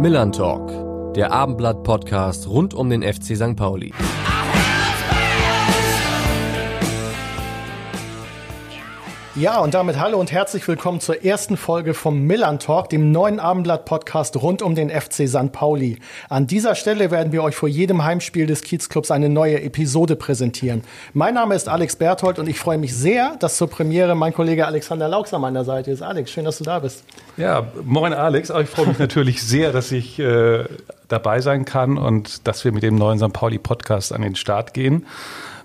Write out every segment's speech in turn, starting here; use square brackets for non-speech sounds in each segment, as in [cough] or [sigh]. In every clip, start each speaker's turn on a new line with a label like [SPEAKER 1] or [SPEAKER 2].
[SPEAKER 1] Millern Talk, der Abendblatt-Podcast rund um den FC St. Pauli.
[SPEAKER 2] Ja, und damit hallo und herzlich willkommen zur ersten Folge vom Millern Talk, dem neuen Abendblatt-Podcast rund um den FC St. Pauli. An dieser Stelle werden wir euch vor jedem Heimspiel des Kiezclubs eine neue Episode präsentieren. Mein Name ist Alex Berthold und ich freue mich sehr, dass zur Premiere mein Kollege Alexander Laux an meiner Seite ist. Alex, schön, dass du da bist.
[SPEAKER 3] Ja, moin Alex. Ich freue mich natürlich sehr, dass ich äh, dabei sein kann und dass wir mit dem neuen St. Pauli-Podcast an den Start gehen.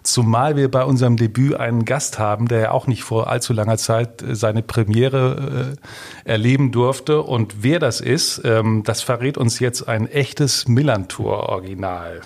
[SPEAKER 3] Zumal wir bei unserem Debüt einen Gast haben, der ja auch nicht vor allzu langer Zeit äh, seine Premiere äh, erleben durfte. Und wer das ist, ähm, das verrät uns jetzt ein echtes Millantor-Original.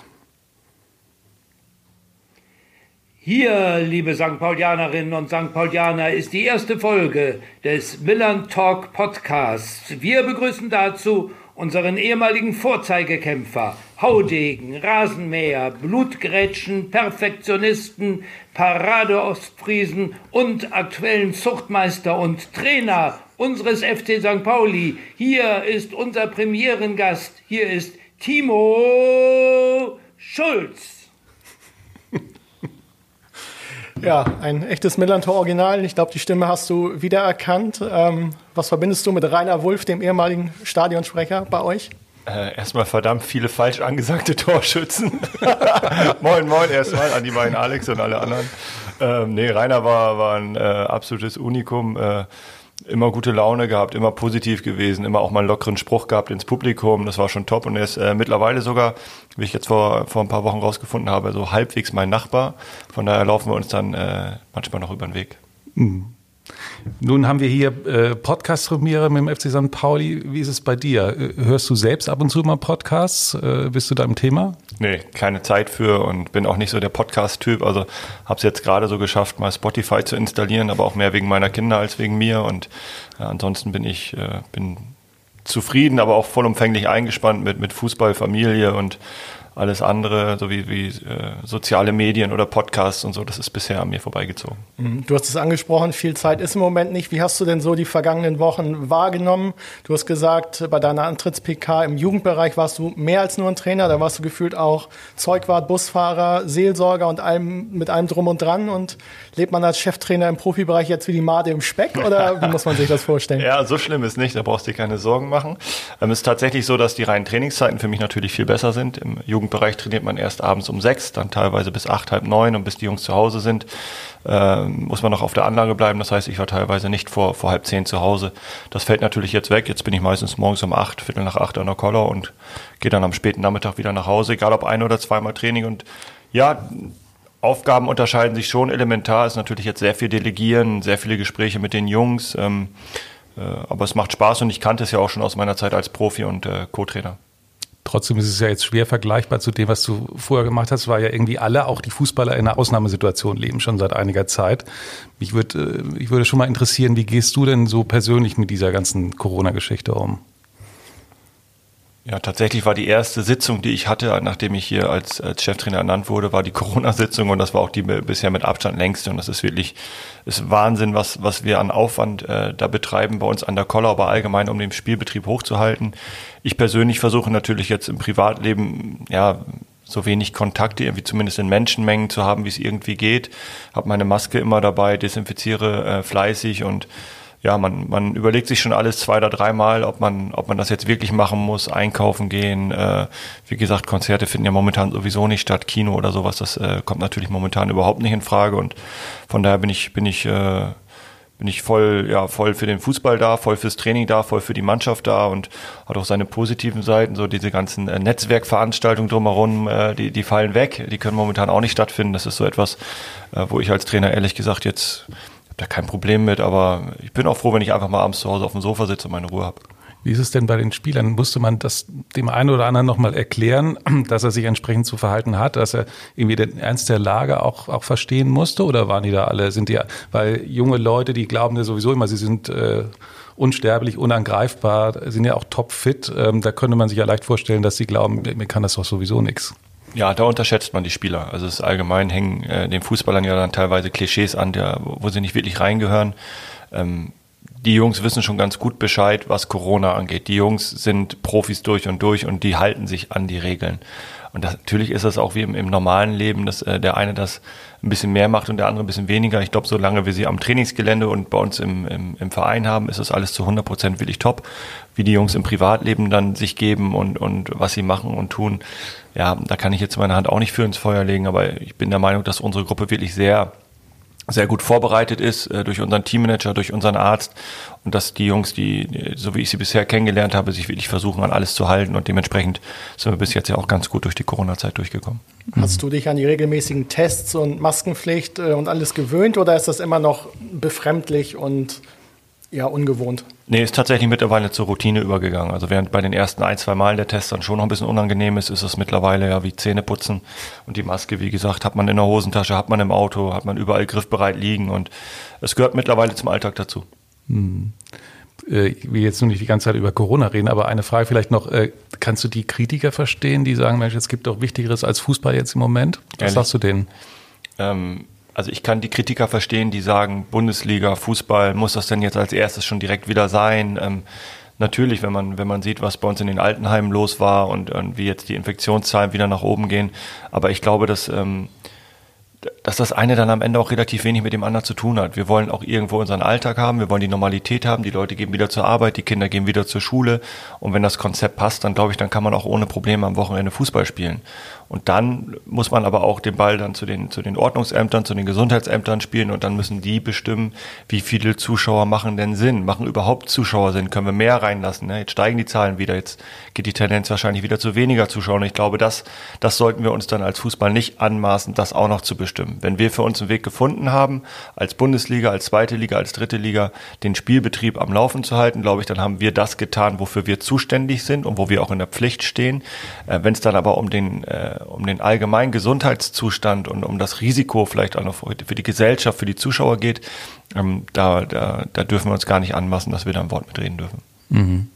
[SPEAKER 4] Hier, liebe St. Paulianerinnen und St. Paulianer, ist die erste Folge des Millan Talk Podcasts. Wir begrüßen dazu unseren ehemaligen Vorzeigekämpfer, Haudegen, Rasenmäher, Blutgrätschen, Perfektionisten, Paradeostfriesen und aktuellen Zuchtmeister und Trainer unseres FC St. Pauli. Hier ist unser Premierengast. Hier ist Timo Schulz.
[SPEAKER 2] Ja, ein echtes Millantor-Original. Ich glaube, die Stimme hast du wiedererkannt. Ähm, was verbindest du mit Rainer Wulff, dem ehemaligen Stadionsprecher bei euch?
[SPEAKER 5] Äh, erstmal verdammt viele falsch angesagte [laughs] Torschützen. [laughs] moin, moin, erstmal an die beiden Alex und alle anderen. Ähm, nee, Rainer war, war ein äh, absolutes Unikum. Äh, immer gute Laune gehabt, immer positiv gewesen, immer auch mal einen lockeren Spruch gehabt ins Publikum. Das war schon top. Und er ist äh, mittlerweile sogar, wie ich jetzt vor, vor ein paar Wochen rausgefunden habe, so halbwegs mein Nachbar. Von daher laufen wir uns dann äh, manchmal noch über den Weg.
[SPEAKER 3] Mhm. Nun haben wir hier äh, Podcast-Premiere mit dem FC St. Pauli. Wie ist es bei dir? Äh, hörst du selbst ab und zu mal Podcasts? Äh, bist du da im Thema?
[SPEAKER 5] Nee, keine Zeit für und bin auch nicht so der Podcast-Typ. Also habe es jetzt gerade so geschafft, mal Spotify zu installieren, aber auch mehr wegen meiner Kinder als wegen mir. Und äh, ansonsten bin ich äh, bin zufrieden, aber auch vollumfänglich eingespannt mit, mit Fußball, Familie und alles andere, so wie, wie äh, soziale Medien oder Podcasts und so, das ist bisher an mir vorbeigezogen.
[SPEAKER 2] Mhm. Du hast es angesprochen, viel Zeit ist im Moment nicht. Wie hast du denn so die vergangenen Wochen wahrgenommen? Du hast gesagt, bei deiner Antritts-PK im Jugendbereich warst du mehr als nur ein Trainer, da warst du gefühlt auch Zeugwart, Busfahrer, Seelsorger und allem mit allem drum und dran. Und lebt man als Cheftrainer im Profibereich jetzt wie die Made im Speck oder wie muss man sich das vorstellen? [laughs]
[SPEAKER 5] ja, so schlimm ist nicht, da brauchst du dir keine Sorgen machen. Ähm, es ist tatsächlich so, dass die reinen Trainingszeiten für mich natürlich viel besser sind. Im Jugend Jugendbereich trainiert man erst abends um sechs, dann teilweise bis acht, halb neun und bis die Jungs zu Hause sind, äh, muss man noch auf der Anlage bleiben. Das heißt, ich war teilweise nicht vor, vor halb zehn zu Hause. Das fällt natürlich jetzt weg. Jetzt bin ich meistens morgens um acht, viertel nach acht an der Koller und gehe dann am späten Nachmittag wieder nach Hause, egal ob ein oder zweimal Training. Und ja, Aufgaben unterscheiden sich schon elementar. Es ist natürlich jetzt sehr viel Delegieren, sehr viele Gespräche mit den Jungs. Ähm, äh, aber es macht Spaß und ich kannte es ja auch schon aus meiner Zeit als Profi und äh, Co-Trainer.
[SPEAKER 3] Trotzdem ist es ja jetzt schwer vergleichbar zu dem, was du vorher gemacht hast, weil ja irgendwie alle, auch die Fußballer in einer Ausnahmesituation leben, schon seit einiger Zeit. Mich würde, äh, ich würde schon mal interessieren, wie gehst du denn so persönlich mit dieser ganzen Corona-Geschichte um?
[SPEAKER 5] Ja, tatsächlich war die erste Sitzung, die ich hatte, nachdem ich hier als, als Cheftrainer ernannt wurde, war die [laughs] Corona-Sitzung und das war auch die bisher mit Abstand längste und das ist wirklich ist Wahnsinn, was, was wir an Aufwand äh, da betreiben bei uns an der Koller, aber allgemein, um den Spielbetrieb hochzuhalten. Ich persönlich versuche natürlich jetzt im Privatleben, ja, so wenig Kontakte irgendwie zumindest in Menschenmengen zu haben, wie es irgendwie geht. Habe meine Maske immer dabei, desinfiziere äh, fleißig und ja, man, man überlegt sich schon alles zwei oder dreimal, ob man, ob man das jetzt wirklich machen muss, einkaufen gehen. Äh, wie gesagt, Konzerte finden ja momentan sowieso nicht statt, Kino oder sowas, das äh, kommt natürlich momentan überhaupt nicht in Frage. Und von daher bin ich, bin ich, äh, bin ich voll, ja, voll für den Fußball da, voll fürs Training da, voll für die Mannschaft da und hat auch seine positiven Seiten. So diese ganzen äh, Netzwerkveranstaltungen drumherum, äh, die, die fallen weg, die können momentan auch nicht stattfinden. Das ist so etwas, äh, wo ich als Trainer ehrlich gesagt jetzt da kein Problem mit, aber ich bin auch froh, wenn ich einfach mal abends zu Hause auf dem Sofa sitze und meine Ruhe habe.
[SPEAKER 3] Wie ist es denn bei den Spielern? Musste man das dem einen oder anderen nochmal erklären, [clears throat] dass er sich entsprechend zu verhalten hat, dass er irgendwie den Ernst der Lage auch, auch verstehen musste? Oder waren die da alle, sind die, weil junge Leute, die glauben ja sowieso immer, sie sind äh, unsterblich, unangreifbar, sind ja auch topfit. Ähm, da könnte man sich ja leicht vorstellen, dass sie glauben, mir kann das doch sowieso nichts.
[SPEAKER 5] Ja, da unterschätzt man die Spieler. Also es allgemein hängen äh, den Fußballern ja dann teilweise Klischees an, der, wo sie nicht wirklich reingehören. Ähm, die Jungs wissen schon ganz gut Bescheid, was Corona angeht. Die Jungs sind Profis durch und durch und die halten sich an die Regeln. Und das, natürlich ist das auch wie im, im normalen Leben, dass äh, der eine das ein bisschen mehr macht und der andere ein bisschen weniger. Ich glaube, solange wir sie am Trainingsgelände und bei uns im, im, im Verein haben, ist das alles zu 100 Prozent wirklich top. Wie die Jungs im Privatleben dann sich geben und, und was sie machen und tun, ja, da kann ich jetzt meine Hand auch nicht für ins Feuer legen, aber ich bin der Meinung, dass unsere Gruppe wirklich sehr sehr gut vorbereitet ist äh, durch unseren Teammanager, durch unseren Arzt und dass die Jungs, die, so wie ich sie bisher kennengelernt habe, sich wirklich versuchen, an alles zu halten und dementsprechend sind wir bis jetzt ja auch ganz gut durch die Corona-Zeit durchgekommen.
[SPEAKER 2] Hast du dich an die regelmäßigen Tests und Maskenpflicht äh, und alles gewöhnt oder ist das immer noch befremdlich und ja, ungewohnt?
[SPEAKER 5] Nee, ist tatsächlich mittlerweile zur Routine übergegangen. Also während bei den ersten ein, zwei Malen der Test dann schon noch ein bisschen unangenehm ist, ist es mittlerweile ja wie Zähne putzen. Und die Maske, wie gesagt, hat man in der Hosentasche, hat man im Auto, hat man überall griffbereit liegen und es gehört mittlerweile zum Alltag dazu. Hm.
[SPEAKER 3] Äh, ich will jetzt nur nicht die ganze Zeit über Corona reden, aber eine Frage vielleicht noch, äh, kannst du die Kritiker verstehen, die sagen, Mensch, es gibt doch Wichtigeres als Fußball jetzt im Moment? Was Ehrlich? sagst du denen?
[SPEAKER 5] Ähm, also ich kann die Kritiker verstehen, die sagen, Bundesliga, Fußball, muss das denn jetzt als erstes schon direkt wieder sein? Ähm, natürlich, wenn man, wenn man sieht, was bei uns in den Altenheimen los war und, und wie jetzt die Infektionszahlen wieder nach oben gehen. Aber ich glaube, dass, ähm, dass das eine dann am Ende auch relativ wenig mit dem anderen zu tun hat. Wir wollen auch irgendwo unseren Alltag haben, wir wollen die Normalität haben, die Leute gehen wieder zur Arbeit, die Kinder gehen wieder zur Schule und wenn das Konzept passt, dann glaube ich, dann kann man auch ohne Probleme am Wochenende Fußball spielen. Und dann muss man aber auch den Ball dann zu den, zu den Ordnungsämtern, zu den Gesundheitsämtern spielen und dann müssen die bestimmen, wie viele Zuschauer machen denn Sinn? Machen überhaupt Zuschauer Sinn? Können wir mehr reinlassen? Ne? Jetzt steigen die Zahlen wieder, jetzt geht die Tendenz wahrscheinlich wieder zu weniger Zuschauern. Ich glaube, das, das sollten wir uns dann als Fußball nicht anmaßen, das auch noch zu bestimmen. Wenn wir für uns einen Weg gefunden haben, als Bundesliga, als zweite Liga, als dritte Liga, den Spielbetrieb am Laufen zu halten, glaube ich, dann haben wir das getan, wofür wir zuständig sind und wo wir auch in der Pflicht stehen. Äh, Wenn es dann aber um den äh, um den allgemeinen Gesundheitszustand und um das Risiko vielleicht auch noch für die Gesellschaft, für die Zuschauer geht, ähm, da, da, da dürfen wir uns gar nicht anmaßen, dass wir da ein Wort mitreden dürfen. Mhm.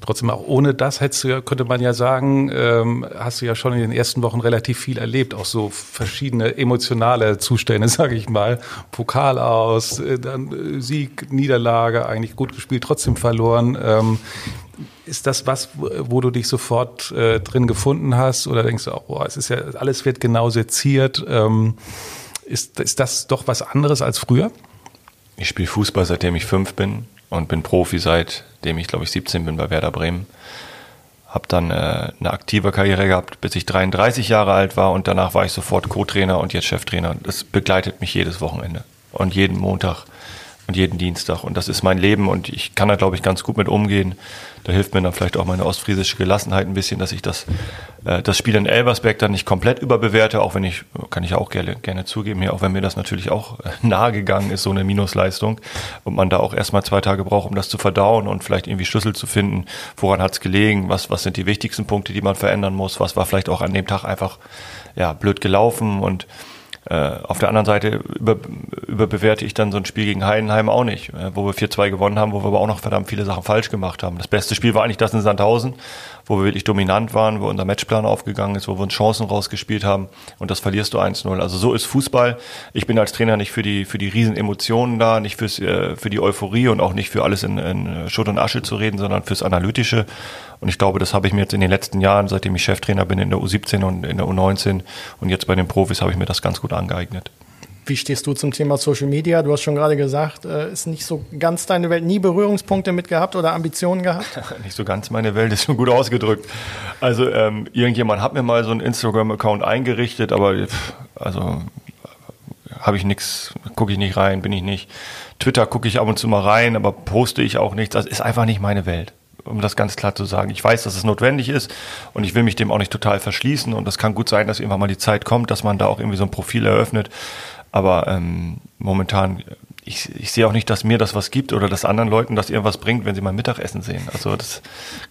[SPEAKER 3] Trotzdem auch ohne das hättest du ja, könnte man ja sagen, ähm, hast du ja schon in den ersten Wochen relativ viel erlebt, auch so verschiedene emotionale Zustände, [laughs] sage ich mal. Pokal aus, äh, dann äh, Sieg, Niederlage, eigentlich gut gespielt, trotzdem verloren. Ähm, ist das was, wo du dich sofort äh, drin gefunden hast oder denkst du, oh, es ist ja, alles wird genau seziert. Ähm, ist, ist das doch was anderes als früher?
[SPEAKER 5] Ich spiele Fußball, seitdem ich fünf bin und bin Profi seitdem ich, glaube ich, 17 bin bei Werder Bremen. Habe dann äh, eine aktive Karriere gehabt, bis ich 33 Jahre alt war und danach war ich sofort Co-Trainer und jetzt Cheftrainer. Das begleitet mich jedes Wochenende und jeden Montag und jeden Dienstag. Und das ist mein Leben und ich kann da, glaube ich, ganz gut mit umgehen. Da hilft mir dann vielleicht auch meine ostfriesische Gelassenheit ein bisschen, dass ich das, äh, das Spiel in Elversberg dann nicht komplett überbewerte, auch wenn ich, kann ich auch gerne, gerne zugeben hier, auch wenn mir das natürlich auch äh, [laughs] nahe gegangen ist, so eine Minusleistung. Und man da auch erstmal zwei Tage braucht, um das zu verdauen und vielleicht irgendwie Schlüssel zu finden, woran hat es gelegen, was, was sind die wichtigsten Punkte, die man verändern muss, was war vielleicht auch an dem Tag einfach ja, blöd gelaufen und auf der anderen Seite über, überbewerte ich dann so ein Spiel gegen Heidenheim auch nicht, äh, wo wir 4-2 gewonnen haben, wo wir aber auch noch verdammt viele Sachen falsch gemacht haben. Das beste Spiel war eigentlich das in Sandhausen, wo wir wirklich dominant waren, wo unser Matchplan aufgegangen ist, wo wir uns Chancen rausgespielt haben und das verlierst du 1-0. Also so ist Fußball. Ich bin als Trainer nicht für die, für die riesen Emotionen da, nicht fürs, äh, für die Euphorie und auch nicht für alles in, in Schutt und Asche zu reden, sondern fürs Analytische. Und ich glaube, das habe ich mir jetzt in den letzten Jahren, seitdem ich Cheftrainer bin in der U17 und in der U19 und jetzt bei den Profis, habe ich mir das ganz gut angeeignet.
[SPEAKER 2] Wie stehst du zum Thema Social Media? Du hast schon gerade gesagt, äh, ist nicht so ganz deine Welt, nie Berührungspunkte mit gehabt oder Ambitionen gehabt? [laughs]
[SPEAKER 5] nicht so ganz meine Welt, ist schon gut ausgedrückt. Also ähm, irgendjemand hat mir mal so einen Instagram-Account eingerichtet, aber pff, also habe ich nichts, gucke ich nicht rein, bin ich nicht. Twitter gucke ich ab und zu mal rein, aber poste ich auch nichts. Das ist einfach nicht meine Welt um das ganz klar zu sagen. Ich weiß, dass es notwendig ist und ich will mich dem auch nicht total verschließen und es kann gut sein, dass irgendwann mal die Zeit kommt, dass man da auch irgendwie so ein Profil eröffnet. Aber ähm, momentan, ich, ich sehe auch nicht, dass mir das was gibt oder dass anderen Leuten das irgendwas bringt, wenn sie mal Mittagessen sehen. Also das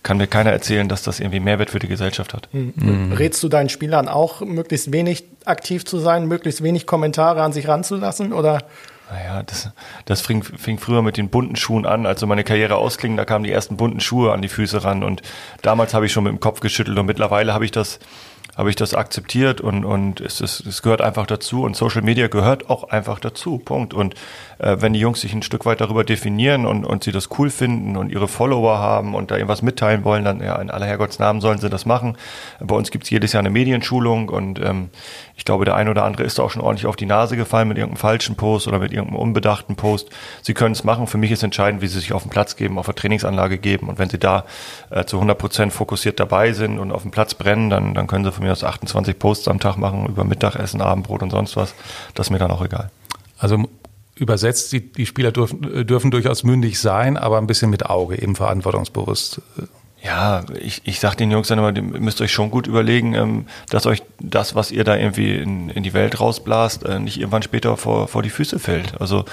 [SPEAKER 5] kann mir keiner erzählen, dass das irgendwie Mehrwert für die Gesellschaft hat. Mhm.
[SPEAKER 2] Rätst du deinen Spielern auch, möglichst wenig aktiv zu sein, möglichst wenig Kommentare an sich ranzulassen oder?
[SPEAKER 5] Naja, das, das fing, fing früher mit den bunten Schuhen an. Als so meine Karriere ausging, da kamen die ersten bunten Schuhe an die Füße ran. Und damals habe ich schon mit dem Kopf geschüttelt und mittlerweile habe ich das, habe ich das akzeptiert und, und es, ist, es gehört einfach dazu und Social Media gehört auch einfach dazu, Punkt. Und äh, wenn die Jungs sich ein Stück weit darüber definieren und, und sie das cool finden und ihre Follower haben und da irgendwas mitteilen wollen, dann ja, in aller Herrgottsnamen sollen sie das machen. Bei uns gibt's jedes Jahr eine Medienschulung und ähm, ich glaube, der ein oder andere ist auch schon ordentlich auf die Nase gefallen mit irgendeinem falschen Post oder mit irgendeinem unbedachten Post. Sie können es machen. Für mich ist entscheidend, wie sie sich auf den Platz geben, auf der Trainingsanlage geben. Und wenn sie da äh, zu 100 Prozent fokussiert dabei sind und auf dem Platz brennen, dann, dann können sie von mir aus 28 Posts am Tag machen über Mittagessen, Abendbrot und sonst was. Das ist mir dann auch egal.
[SPEAKER 3] Also übersetzt, die, die Spieler dürfen, dürfen durchaus mündig sein, aber ein bisschen mit Auge, eben verantwortungsbewusst.
[SPEAKER 5] Ja, ich, ich sag den Jungs dann immer, ihr müsst euch schon gut überlegen, ähm, dass euch das, was ihr da irgendwie in, in die Welt rausblast, äh, nicht irgendwann später vor, vor die Füße fällt. Also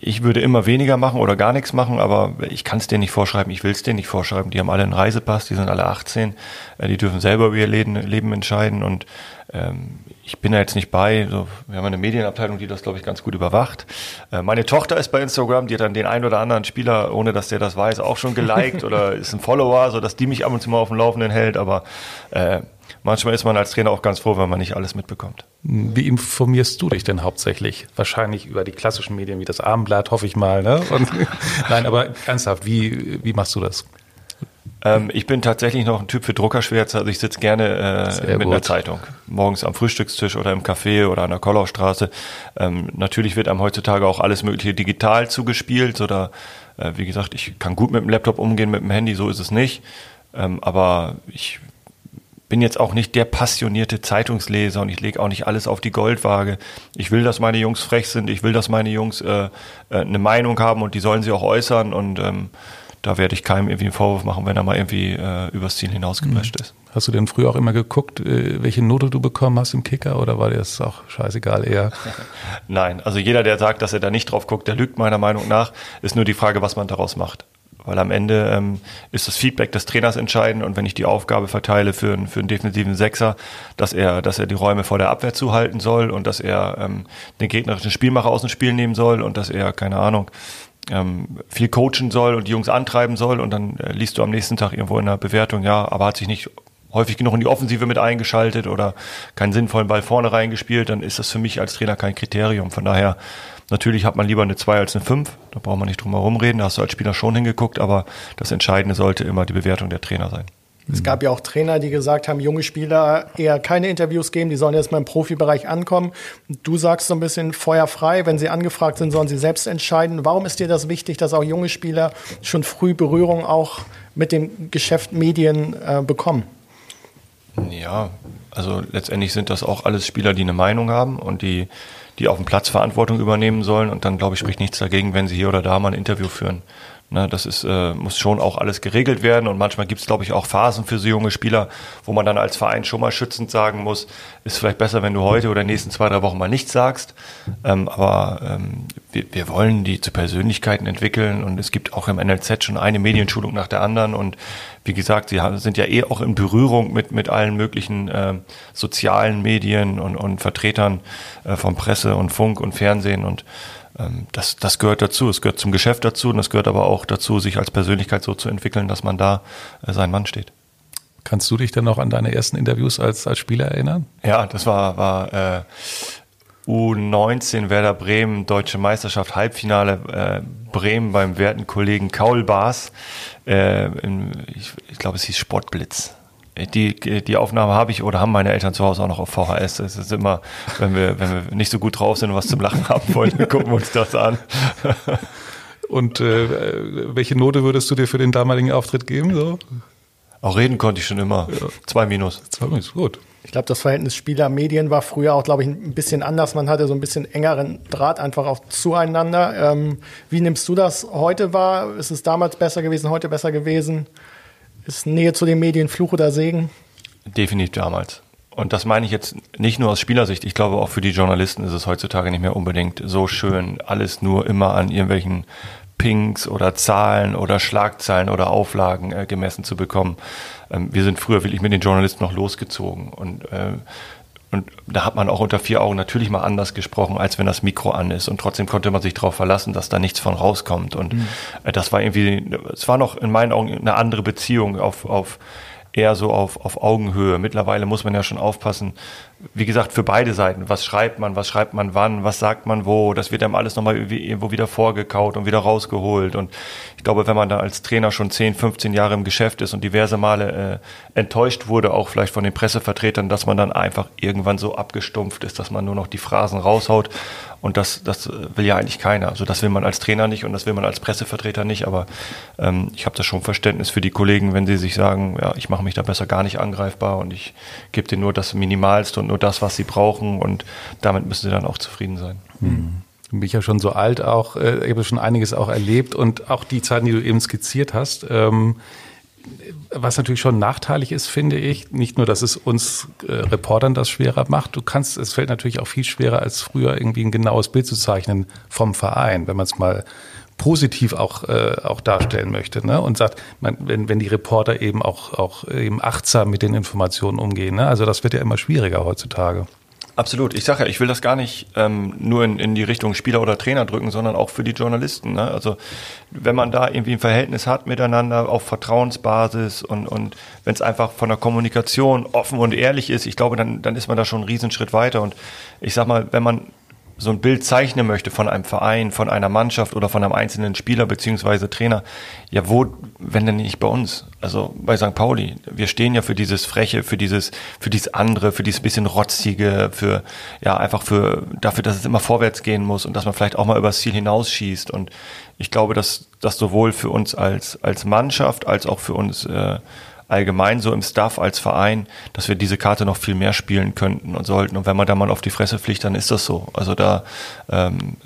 [SPEAKER 5] ich würde immer weniger machen oder gar nichts machen, aber ich kann es denen nicht vorschreiben, ich will es denen nicht vorschreiben. Die haben alle einen Reisepass, die sind alle 18, äh, die dürfen selber über ihr Leben, entscheiden und ähm, ich bin da jetzt nicht bei. So, wir haben eine Medienabteilung, die das, glaube ich, ganz gut überwacht. Äh, meine Tochter ist bei Instagram, die hat dann den einen oder anderen Spieler, ohne dass der das weiß, auch schon geliked [laughs] oder ist ein Follower, so dass die mich ab und zu mal auf dem Laufenden hält. Aber äh, manchmal ist man als Trainer auch ganz froh, wenn man nicht alles mitbekommt.
[SPEAKER 3] Wie informierst du dich denn hauptsächlich? Wahrscheinlich über die klassischen Medien wie das Abendblatt, hoffe ich mal. Ne? Und, [laughs] nein, aber ernsthaft, wie, wie machst du das?
[SPEAKER 5] Ähm, ich bin tatsächlich noch ein Typ für Druckerschwärze, also ich sitze gerne äh, mit gut. einer Zeitung. Morgens am Frühstückstisch oder im Café oder an der Kollaustraße. Ähm, natürlich wird einem heutzutage auch alles mögliche digital zugespielt oder äh, wie gesagt, ich kann gut mit dem Laptop umgehen, mit dem Handy, so ist es nicht. Ähm, aber ich bin jetzt auch nicht der passionierte Zeitungsleser und ich lege auch nicht alles auf die Goldwaage. Ich will, dass meine Jungs frech sind, ich will, dass meine Jungs äh, äh eine Meinung haben und die sollen sie auch äußern und ähm, da werde ich keinem irgendwie einen Vorwurf machen, wenn er mal irgendwie äh, übers Ziel hinausgeprescht ist.
[SPEAKER 3] Hast du denn früher auch immer geguckt, äh, welche Note du bekommen hast im Kicker oder war dir das auch scheißegal eher? [laughs]
[SPEAKER 5] Nein, also jeder, der sagt, dass er da nicht drauf guckt, der lügt meiner Meinung nach. Ist nur die Frage, was man daraus macht. Weil am Ende ähm, ist das Feedback des Trainers entscheidend und wenn ich die Aufgabe verteile für, einen, für einen defensiven Sechser, dass er, dass er die Räume vor der Abwehr zuhalten soll und dass er ähm, den gegnerischen Spielmacher aus dem Spiel nehmen soll und dass er, keine Ahnung, ähm, viel coachen soll und die Jungs antreiben soll und dann äh, liest du am nächsten Tag irgendwo in der Bewertung, ja, aber hat sich nicht häufig genug in die Offensive mit eingeschaltet oder keinen sinnvollen Ball vorne reingespielt, dann ist das für mich als Trainer kein Kriterium. Von daher, natürlich hat man lieber eine 2 als eine 5, da braucht man nicht drum herum reden, da hast du als Spieler schon hingeguckt, aber das Entscheidende sollte immer die Bewertung der Trainer sein.
[SPEAKER 2] Es gab ja auch Trainer, die gesagt haben, junge Spieler eher keine Interviews geben, die sollen jetzt mal im Profibereich ankommen. Du sagst so ein bisschen feuerfrei, wenn sie angefragt sind, sollen sie selbst entscheiden. Warum ist dir das wichtig, dass auch junge Spieler schon früh Berührung auch mit dem Geschäft Medien äh, bekommen?
[SPEAKER 5] Ja, also letztendlich sind das auch alles Spieler, die eine Meinung haben und die, die auf dem Platz Verantwortung übernehmen sollen. Und dann, glaube ich, spricht nichts dagegen, wenn sie hier oder da mal ein Interview führen. Ne, das ist, äh, muss schon auch alles geregelt werden. Und manchmal gibt es, glaube ich, auch Phasen für so junge Spieler, wo man dann als Verein schon mal schützend sagen muss, ist vielleicht besser, wenn du heute oder nächsten zwei, drei Wochen mal nichts sagst. Ähm, aber ähm, wir, wir wollen die zu Persönlichkeiten entwickeln. Und es gibt auch im NLZ schon eine Medienschulung nach der anderen. Und wie gesagt, sie sind ja eh auch in Berührung mit, mit allen möglichen äh, sozialen Medien und, und Vertretern äh, von Presse und Funk und Fernsehen. Und das, das gehört dazu. Es gehört zum Geschäft dazu und es gehört aber auch dazu, sich als Persönlichkeit so zu entwickeln, dass man da äh, sein Mann steht.
[SPEAKER 3] Kannst du dich denn noch an deine ersten Interviews als, als Spieler erinnern?
[SPEAKER 5] Ja, das war, war äh, U19 Werder Bremen, Deutsche Meisterschaft, Halbfinale äh, Bremen beim werten Kollegen Kaul Baas. Äh, in, ich, ich glaube, es hieß Sportblitz die, die Aufnahme habe ich oder haben meine Eltern zu Hause auch noch auf VHS. Es ist immer, wenn wir, wenn wir nicht so gut drauf sind und was zum Lachen haben wollen, wir gucken uns das an.
[SPEAKER 3] Und äh, welche Note würdest du dir für den damaligen Auftritt geben? So?
[SPEAKER 5] Auch reden konnte ich schon immer. Ja. Zwei Minus.
[SPEAKER 3] Zwei Minus, gut.
[SPEAKER 2] Ich glaube, das Verhältnis Spieler-Medien war früher auch, glaube ich, ein bisschen anders. Man hatte so ein bisschen engeren Draht einfach auch zueinander. Ähm, wie nimmst du das heute wahr? Ist es damals besser gewesen, heute besser gewesen? Ist Nähe zu den Medien Fluch oder Segen?
[SPEAKER 5] Definitiv damals. Und das meine ich jetzt nicht nur aus Spielersicht. Ich glaube, auch für die Journalisten ist es heutzutage nicht mehr unbedingt so schön, alles nur immer an irgendwelchen Pings oder Zahlen oder Schlagzeilen oder Auflagen äh, gemessen zu bekommen. Ähm, wir sind früher wirklich mit den Journalisten noch losgezogen und äh, und da hat man auch unter vier Augen natürlich mal anders gesprochen, als wenn das Mikro an ist. Und trotzdem konnte man sich darauf verlassen, dass da nichts von rauskommt. Und mhm. das war irgendwie, es war noch in meinen Augen eine andere Beziehung auf, auf eher so auf, auf Augenhöhe. Mittlerweile muss man ja schon aufpassen, wie gesagt, für beide Seiten. Was schreibt man, was schreibt man wann, was sagt man wo, das wird einem alles nochmal irgendwo wieder vorgekaut und wieder rausgeholt. Und ich glaube, wenn man da als Trainer schon 10, 15 Jahre im Geschäft ist und diverse Male äh, enttäuscht wurde, auch vielleicht von den Pressevertretern, dass man dann einfach irgendwann so abgestumpft ist, dass man nur noch die Phrasen raushaut. Und das, das will ja eigentlich keiner. Also das will man als Trainer nicht und das will man als Pressevertreter nicht. Aber ähm, ich habe da schon Verständnis für die Kollegen, wenn sie sich sagen, ja, ich mache mich da besser gar nicht angreifbar und ich gebe denen nur das Minimalste und nur das, was sie brauchen und damit müssen sie dann auch zufrieden sein.
[SPEAKER 3] Mhm. Du bist ja schon so alt auch, äh, ich habe schon einiges auch erlebt und auch die Zeiten, die du eben skizziert hast. Ähm, was natürlich schon nachteilig ist, finde ich, nicht nur, dass es uns äh, Reportern das schwerer macht, du kannst, es fällt natürlich auch viel schwerer als früher irgendwie ein genaues Bild zu zeichnen vom Verein, wenn man es mal positiv auch, äh, auch darstellen möchte. Ne? Und sagt, man, wenn, wenn die Reporter eben auch, auch eben achtsam mit den Informationen umgehen. Ne? Also das wird ja immer schwieriger heutzutage.
[SPEAKER 5] Absolut. Ich sage ja, ich will das gar nicht ähm, nur in, in die Richtung Spieler oder Trainer drücken, sondern auch für die Journalisten. Ne? Also wenn man da irgendwie ein Verhältnis hat miteinander auf Vertrauensbasis und, und wenn es einfach von der Kommunikation offen und ehrlich ist, ich glaube, dann, dann ist man da schon einen Riesenschritt weiter. Und ich sag mal, wenn man so ein Bild zeichnen möchte von einem Verein, von einer Mannschaft oder von einem einzelnen Spieler beziehungsweise Trainer, ja wo, wenn denn nicht bei uns? Also bei St. Pauli. Wir stehen ja für dieses Freche, für dieses, für dieses andere, für dieses bisschen rotzige, für, ja, einfach für, dafür, dass es immer vorwärts gehen muss und dass man vielleicht auch mal übers Ziel hinausschießt. Und ich glaube, dass das sowohl für uns als, als Mannschaft als auch für uns, äh, allgemein so im Staff als Verein, dass wir diese Karte noch viel mehr spielen könnten und sollten. Und wenn man da mal auf die Fresse fliegt, dann ist das so. Also da, ähm,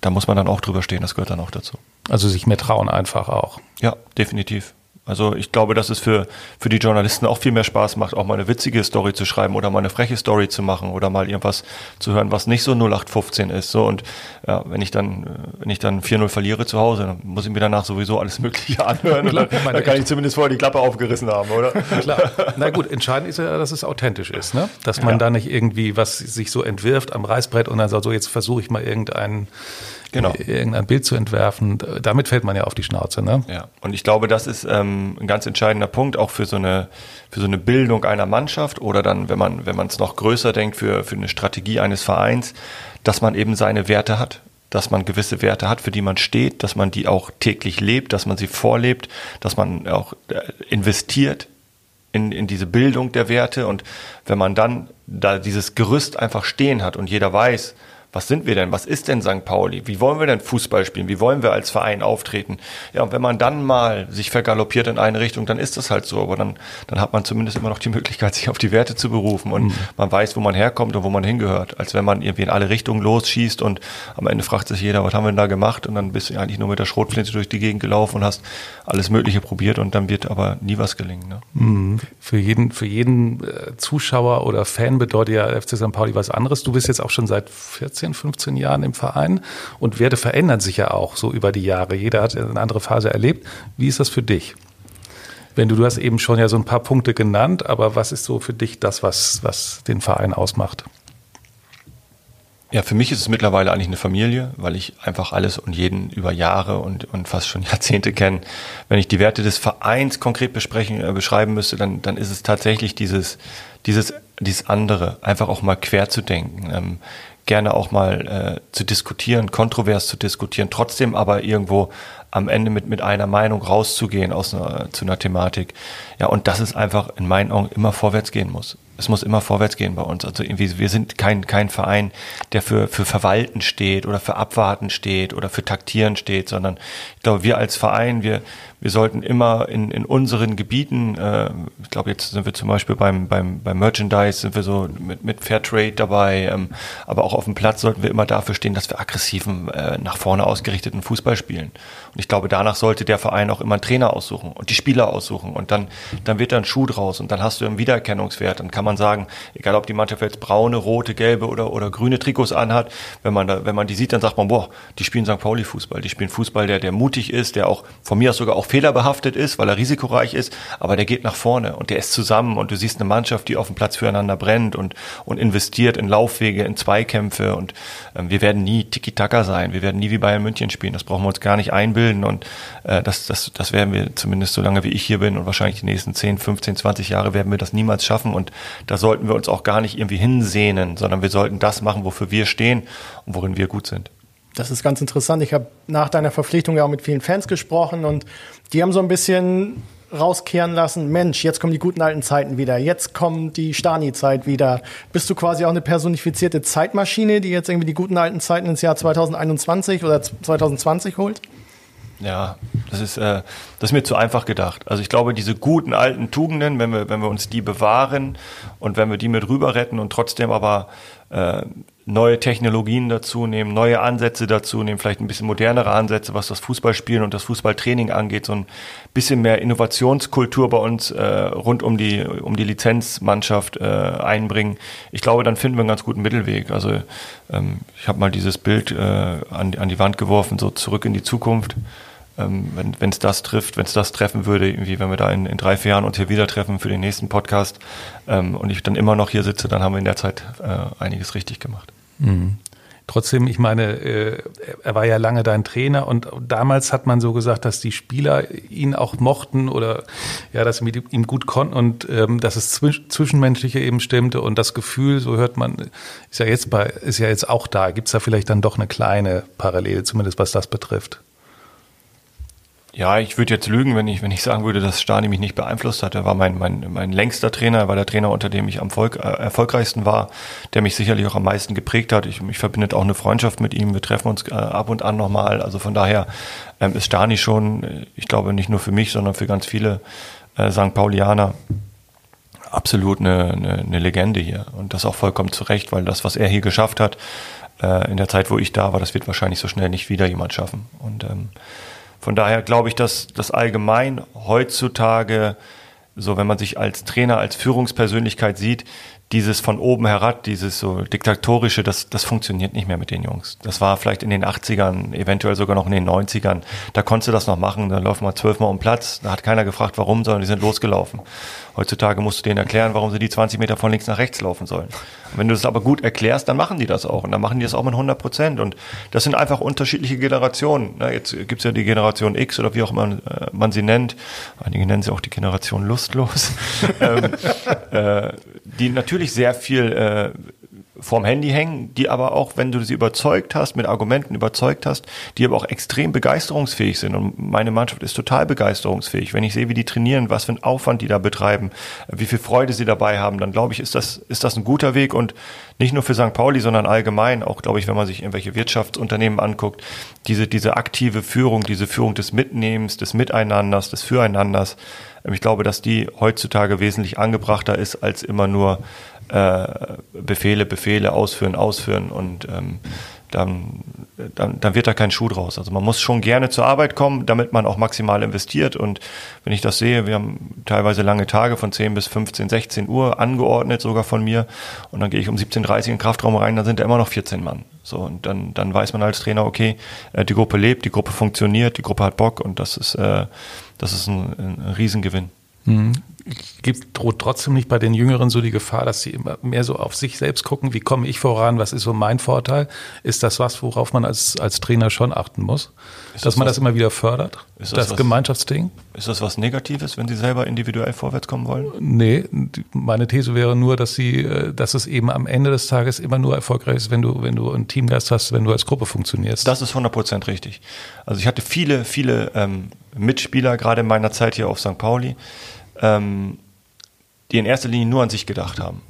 [SPEAKER 5] da muss man dann auch drüber stehen, das gehört dann auch dazu.
[SPEAKER 3] Also sich mehr trauen einfach auch.
[SPEAKER 5] Ja, definitiv. Also ich glaube, dass es für, für die Journalisten auch viel mehr Spaß macht, auch mal eine witzige Story zu schreiben oder mal eine freche Story zu machen oder mal irgendwas zu hören, was nicht so 0815 ist. So und ja, wenn ich dann, wenn ich dann 4-0 verliere zu Hause, dann muss ich mir danach sowieso alles Mögliche anhören. Klar, dann, dann kann ich zumindest vorher die Klappe aufgerissen haben, oder?
[SPEAKER 3] Klar. Na gut, entscheidend ist ja, dass es authentisch ist, ne? Dass man ja. da nicht irgendwie was sich so entwirft am Reißbrett und dann sagt, so jetzt versuche ich mal irgendeinen genau. irgendein Bild zu entwerfen. Damit fällt man ja auf die Schnauze. Ne?
[SPEAKER 5] Ja, und ich glaube, das ist ähm, ein ganz entscheidender Punkt auch für so eine für so eine Bildung einer Mannschaft oder dann, wenn man wenn man es noch größer denkt, für für eine Strategie eines Vereins, dass man eben seine Werte hat dass man gewisse Werte hat, für die man steht, dass man die auch täglich lebt, dass man sie vorlebt, dass man auch äh, investiert in, in diese Bildung der Werte und wenn man dann da dieses Gerüst einfach stehen hat und jeder weiß, was sind wir denn? Was ist denn St. Pauli? Wie wollen wir denn Fußball spielen? Wie wollen wir als Verein auftreten? Ja, und wenn man dann mal sich vergaloppiert in eine Richtung, dann ist das halt so. Aber dann, dann hat man zumindest immer noch die Möglichkeit, [laughs] sich auf die Werte zu berufen und mhm. man weiß, wo man herkommt und wo man hingehört. Als wenn man irgendwie in alle Richtungen losschießt und am Ende fragt sich jeder, was haben wir denn da gemacht? Und dann bist du eigentlich nur mit der Schrotflinte durch die Gegend gelaufen und hast alles Mögliche probiert und dann wird aber nie was gelingen. Ne?
[SPEAKER 3] Mhm. Für jeden, für jeden äh, Zuschauer oder Fan bedeutet ja FC St. Pauli was anderes. Du bist jetzt auch schon seit 14 14, 15 Jahren im Verein und Werte verändern sich ja auch so über die Jahre. Jeder hat eine andere Phase erlebt. Wie ist das für dich? Wenn du, du hast eben schon ja so ein paar Punkte genannt, aber was ist so für dich das, was, was den Verein ausmacht?
[SPEAKER 5] Ja, für mich ist es mittlerweile eigentlich eine Familie, weil ich einfach alles und jeden über Jahre und, und fast schon [laughs] Jahrzehnte kenne. Wenn ich die Werte des Vereins konkret besprechen, äh, beschreiben müsste, dann, dann ist es tatsächlich dieses, dieses, dieses andere, einfach auch mal quer zu denken. Ähm, gerne auch mal äh, zu diskutieren, kontrovers zu diskutieren, trotzdem aber irgendwo am Ende mit, mit einer Meinung rauszugehen aus einer, zu einer Thematik. Ja, und dass es einfach in meinen Augen immer vorwärts gehen muss. Es muss immer vorwärts gehen bei uns. Also irgendwie, wir sind kein, kein Verein, der für, für Verwalten steht oder für Abwarten steht oder für Taktieren steht, sondern ich glaube, wir als Verein, wir, wir sollten immer in, in unseren Gebieten, äh, ich glaube, jetzt sind wir zum Beispiel beim, beim, beim Merchandise, sind wir so mit, mit Fairtrade dabei, ähm, aber auch auf dem Platz sollten wir immer dafür stehen, dass wir aggressiven, äh, nach vorne ausgerichteten Fußball spielen. Und ich glaube, danach sollte der Verein auch immer einen Trainer aussuchen und die Spieler aussuchen und dann, dann wird da ein Schuh draus und dann hast du einen Wiedererkennungswert. Dann kann man sagen, egal ob die Mannschaft jetzt braune, rote, gelbe oder, oder grüne Trikots anhat, wenn man da, wenn man die sieht, dann sagt man, boah, die spielen St. Pauli Fußball, die spielen Fußball, der, der mutig ist, der auch von mir aus sogar auch fehlerbehaftet ist, weil er risikoreich ist, aber der geht nach vorne und der ist zusammen und du siehst eine Mannschaft, die auf dem Platz füreinander brennt und, und investiert in Laufwege, in Zweikämpfe und ähm, wir werden nie Tiki-Taka sein, wir werden nie wie Bayern München spielen, das brauchen wir uns gar nicht einbilden und äh, das, das, das werden wir zumindest so lange wie ich hier bin und wahrscheinlich die nächsten 10, 15, 20 Jahre werden wir das niemals schaffen und da sollten wir uns auch gar nicht irgendwie hinsehnen, sondern wir sollten das machen, wofür wir stehen und worin wir gut sind.
[SPEAKER 2] Das ist ganz interessant. Ich habe nach deiner Verpflichtung ja auch mit vielen Fans gesprochen und die haben so ein bisschen rauskehren lassen, Mensch, jetzt kommen die guten alten Zeiten wieder, jetzt kommt die Stani-Zeit wieder. Bist du quasi auch eine personifizierte Zeitmaschine, die jetzt irgendwie die guten alten Zeiten ins Jahr 2021 oder 2020 holt?
[SPEAKER 5] Ja, das ist, äh, das ist mir zu einfach gedacht. Also ich glaube, diese guten alten Tugenden, wenn wir, wenn wir uns die bewahren und wenn wir die mit rüber retten und trotzdem aber äh, neue Technologien dazu nehmen, neue Ansätze dazu nehmen, vielleicht ein bisschen modernere Ansätze, was das Fußballspielen und das Fußballtraining angeht, so ein bisschen mehr Innovationskultur bei uns äh, rund um die um die Lizenzmannschaft äh, einbringen. Ich glaube, dann finden wir einen ganz guten Mittelweg. Also ähm, ich habe mal dieses Bild äh, an, an die Wand geworfen, so zurück in die Zukunft. Ähm, wenn es das trifft, wenn es das treffen würde, irgendwie, wenn wir da in, in drei, vier Jahren uns hier wieder treffen für den nächsten Podcast ähm, und ich dann immer noch hier sitze, dann haben wir in der Zeit äh, einiges richtig gemacht.
[SPEAKER 3] Mhm. Trotzdem, ich meine, äh, er war ja lange dein Trainer und damals hat man so gesagt, dass die Spieler ihn auch mochten oder ja, dass sie mit ihm gut konnten und ähm, dass es zwischenmenschliche eben stimmte und das Gefühl, so hört man, ist ja jetzt bei, ist ja jetzt auch da. Gibt es da vielleicht dann doch eine kleine Parallele, zumindest was das betrifft?
[SPEAKER 5] Ja, ich würde jetzt lügen, wenn ich, wenn ich sagen würde, dass Stani mich nicht beeinflusst hat. Er war mein, mein, mein längster Trainer, er war der Trainer, unter dem ich am Volk, äh, erfolgreichsten war, der mich sicherlich auch am meisten geprägt hat. Ich, mich verbindet auch eine Freundschaft mit ihm. Wir treffen uns äh, ab und an nochmal. Also von daher ähm, ist Stani schon, äh, ich glaube, nicht nur für mich, sondern für ganz viele äh, St. Paulianer absolut eine, eine, eine Legende hier. Und das auch vollkommen zu Recht, weil das, was er hier geschafft hat, äh, in der Zeit, wo ich da war, das wird wahrscheinlich so schnell nicht wieder jemand schaffen. Und ähm, von daher glaube ich, dass das allgemein heutzutage, so wenn man sich als Trainer, als Führungspersönlichkeit sieht, dieses von oben herab, dieses so diktatorische, das, das funktioniert nicht mehr mit den Jungs. Das war vielleicht in den 80ern, eventuell sogar noch in den 90ern. Da konntest du das noch machen, da läuft man zwölfmal um Platz, da hat keiner gefragt, warum, sondern die sind losgelaufen. Heutzutage musst du denen erklären, warum sie die 20 Meter von links nach rechts laufen sollen. Und wenn du das aber gut erklärst, dann machen die das auch. Und dann machen die das auch mit 100 Prozent. Und das sind einfach unterschiedliche Generationen. Na, jetzt gibt's ja die Generation X oder wie auch immer äh, man sie nennt. Einige nennen sie auch die Generation lustlos. [laughs] ähm, äh, die natürlich sehr viel äh, vorm Handy hängen, die aber auch, wenn du sie überzeugt hast, mit Argumenten überzeugt hast, die aber auch extrem begeisterungsfähig sind. Und meine Mannschaft ist total begeisterungsfähig. Wenn ich sehe, wie die trainieren, was für einen Aufwand die da betreiben, wie viel Freude sie dabei haben, dann glaube ich, ist das, ist das ein guter Weg und nicht nur für St. Pauli, sondern allgemein, auch glaube ich, wenn man sich irgendwelche Wirtschaftsunternehmen anguckt, diese, diese aktive Führung, diese Führung des Mitnehmens, des Miteinanders, des Füreinanders, ich glaube, dass die heutzutage wesentlich angebrachter ist als immer nur äh, Befehle, Befehle ausführen, ausführen und ähm, dann, dann, dann wird da kein Schuh draus. Also man muss schon gerne zur Arbeit kommen, damit man auch maximal investiert. Und wenn ich das sehe, wir haben teilweise lange Tage von 10 bis 15, 16 Uhr angeordnet, sogar von mir. Und dann gehe ich um 17.30 Uhr in den Kraftraum rein, dann sind da immer noch 14 Mann. So, und dann, dann weiß man als Trainer, okay, äh, die Gruppe lebt, die Gruppe funktioniert, die Gruppe hat Bock und das ist, äh, das ist ein, ein Riesengewinn.
[SPEAKER 3] Mhm. Gibt, droht trotzdem nicht bei den Jüngeren so die Gefahr, dass sie immer mehr so auf sich selbst gucken, wie komme ich voran, was ist so mein Vorteil? Ist das was, worauf man als, als Trainer schon achten muss? Ist dass das man was, das immer wieder fördert? Ist das, das was, Gemeinschaftsding?
[SPEAKER 5] Ist das was Negatives, wenn sie selber individuell vorwärts kommen wollen?
[SPEAKER 3] Nee, meine These wäre nur, dass sie, äh, dass es eben am Ende des Tages immer nur erfolgreich ist, wenn du, wenn du einen Teamgeist hast, wenn du als Gruppe funktionierst.
[SPEAKER 5] Das ist 100% richtig. Also ich hatte viele, viele ähm, Mitspieler, gerade in meiner Zeit hier auf St. Pauli, ähm, die in erster Linie nur an sich gedacht haben.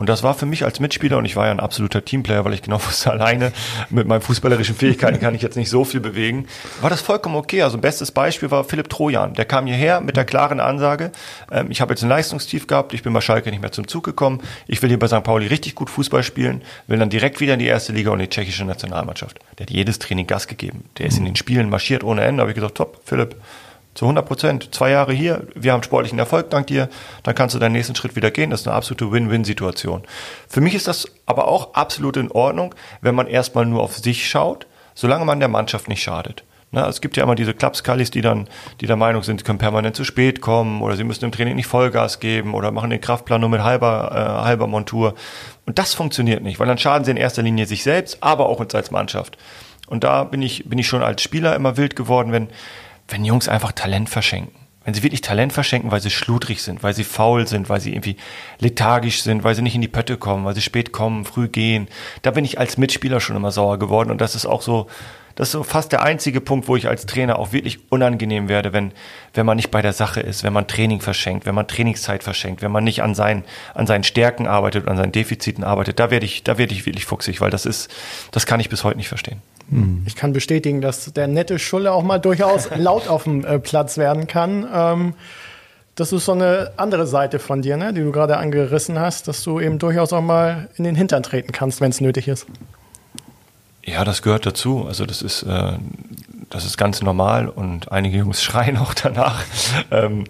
[SPEAKER 5] Und das war für mich als Mitspieler, und ich war ja ein absoluter Teamplayer, weil ich genau [laughs] wusste, alleine mit meinen fußballerischen Fähigkeiten kann ich jetzt nicht so viel bewegen, war das vollkommen okay. Also bestes Beispiel war Philipp Trojan. Der kam hierher mit der klaren Ansage, ähm, ich habe jetzt ein Leistungstief gehabt, ich bin bei Schalke nicht mehr zum Zug gekommen, ich will hier bei St. Pauli richtig gut Fußball spielen, will dann direkt wieder in die erste Liga und die tschechische Nationalmannschaft. Der hat jedes Training Gas gegeben. Der ist in den Spielen marschiert ohne Ende. Habe ich gesagt, top, Philipp, zu 100 Prozent. Zwei Jahre hier, wir haben sportlichen Erfolg dank dir, dann kannst du deinen nächsten Schritt wieder gehen. Das ist eine absolute Win-Win-Situation. Für mich ist das aber auch absolut in Ordnung, wenn man erstmal nur auf sich schaut, solange man der Mannschaft nicht schadet. Na, es gibt ja immer diese Klapskallis, die dann, die der Meinung sind, sie können permanent zu spät kommen oder sie müssen im Training nicht Vollgas geben oder machen den Kraftplan nur mit halber, äh, halber Montur. Und das funktioniert nicht, weil dann schaden sie in erster Linie sich selbst, aber auch uns als Mannschaft. Und da bin ich, bin ich schon als Spieler immer wild geworden, wenn, wenn Jungs einfach Talent verschenken. Wenn sie wirklich Talent verschenken, weil sie schludrig sind, weil sie faul sind, weil sie irgendwie lethargisch sind, weil sie nicht in die Pötte kommen, weil sie spät kommen, früh gehen. Da bin ich als Mitspieler schon immer sauer geworden. Und das ist auch so, das ist so fast der einzige Punkt, wo ich als Trainer auch wirklich unangenehm werde, wenn, wenn man nicht bei der Sache ist, wenn man Training verschenkt, wenn man Trainingszeit verschenkt, wenn man nicht an seinen, an seinen Stärken arbeitet, an seinen Defiziten arbeitet. Da werde ich, da werde ich wirklich fuchsig, weil das ist, das kann ich bis heute nicht verstehen.
[SPEAKER 2] Hm. Ich kann bestätigen, dass der nette Schulle auch mal durchaus [laughs] laut auf dem äh, Platz werden kann. Ähm, das ist so eine andere Seite von dir, ne, die du gerade angerissen hast, dass du eben durchaus auch mal in den Hintern treten kannst, wenn es nötig ist.
[SPEAKER 5] Ja, das gehört dazu. Also das ist, äh, das ist ganz normal und einige Jungs [laughs] schreien auch danach. ähm,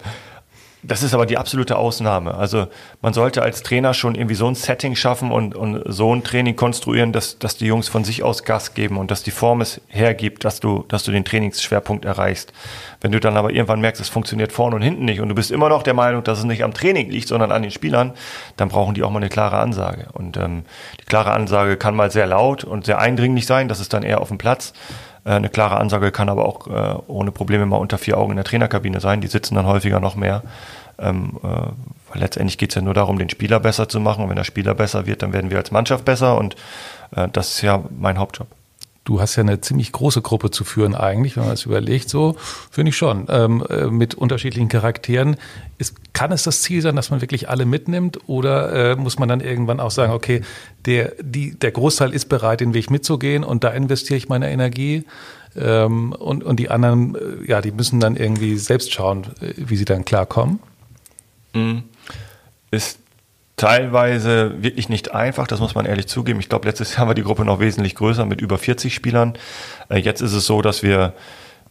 [SPEAKER 5] das ist aber die absolute Ausnahme. Also man sollte als Trainer schon irgendwie so ein Setting schaffen und, und so ein Training konstruieren, dass, dass die Jungs von sich aus Gas geben und dass die Form es hergibt, dass du, dass du den Trainingsschwerpunkt erreichst. Wenn du dann aber irgendwann merkst, es funktioniert vorne und hinten nicht und du bist immer noch der Meinung, dass es nicht am Training liegt, sondern an den Spielern, dann brauchen die auch mal eine klare Ansage. Und ähm, die klare Ansage kann mal sehr laut und sehr eindringlich sein, das ist dann eher auf dem Platz. Äh, eine klare Ansage kann aber auch äh, ohne Probleme mal unter vier Augen in der Trainerkabine sein. Die sitzen dann häufiger noch mehr. Ähm, äh, weil letztendlich geht es ja nur darum, den Spieler besser zu machen. Und wenn der Spieler besser wird, dann werden wir als Mannschaft besser. Und äh, das ist ja mein Hauptjob.
[SPEAKER 3] Du hast ja eine ziemlich große Gruppe zu führen eigentlich, wenn man es überlegt. So finde ich schon. Ähm, äh, mit unterschiedlichen Charakteren. Ist, kann es das Ziel sein, dass man wirklich alle mitnimmt? Oder äh, muss man dann irgendwann auch sagen, okay, der, die, der Großteil ist bereit, den Weg mitzugehen und da investiere ich meine Energie? Ähm, und, und die anderen, äh, ja, die müssen dann irgendwie selbst schauen, äh, wie sie dann klarkommen?
[SPEAKER 5] Mhm. Ist teilweise wirklich nicht einfach, das muss man ehrlich zugeben. Ich glaube, letztes Jahr war die Gruppe noch wesentlich größer mit über 40 Spielern. Äh, jetzt ist es so, dass wir,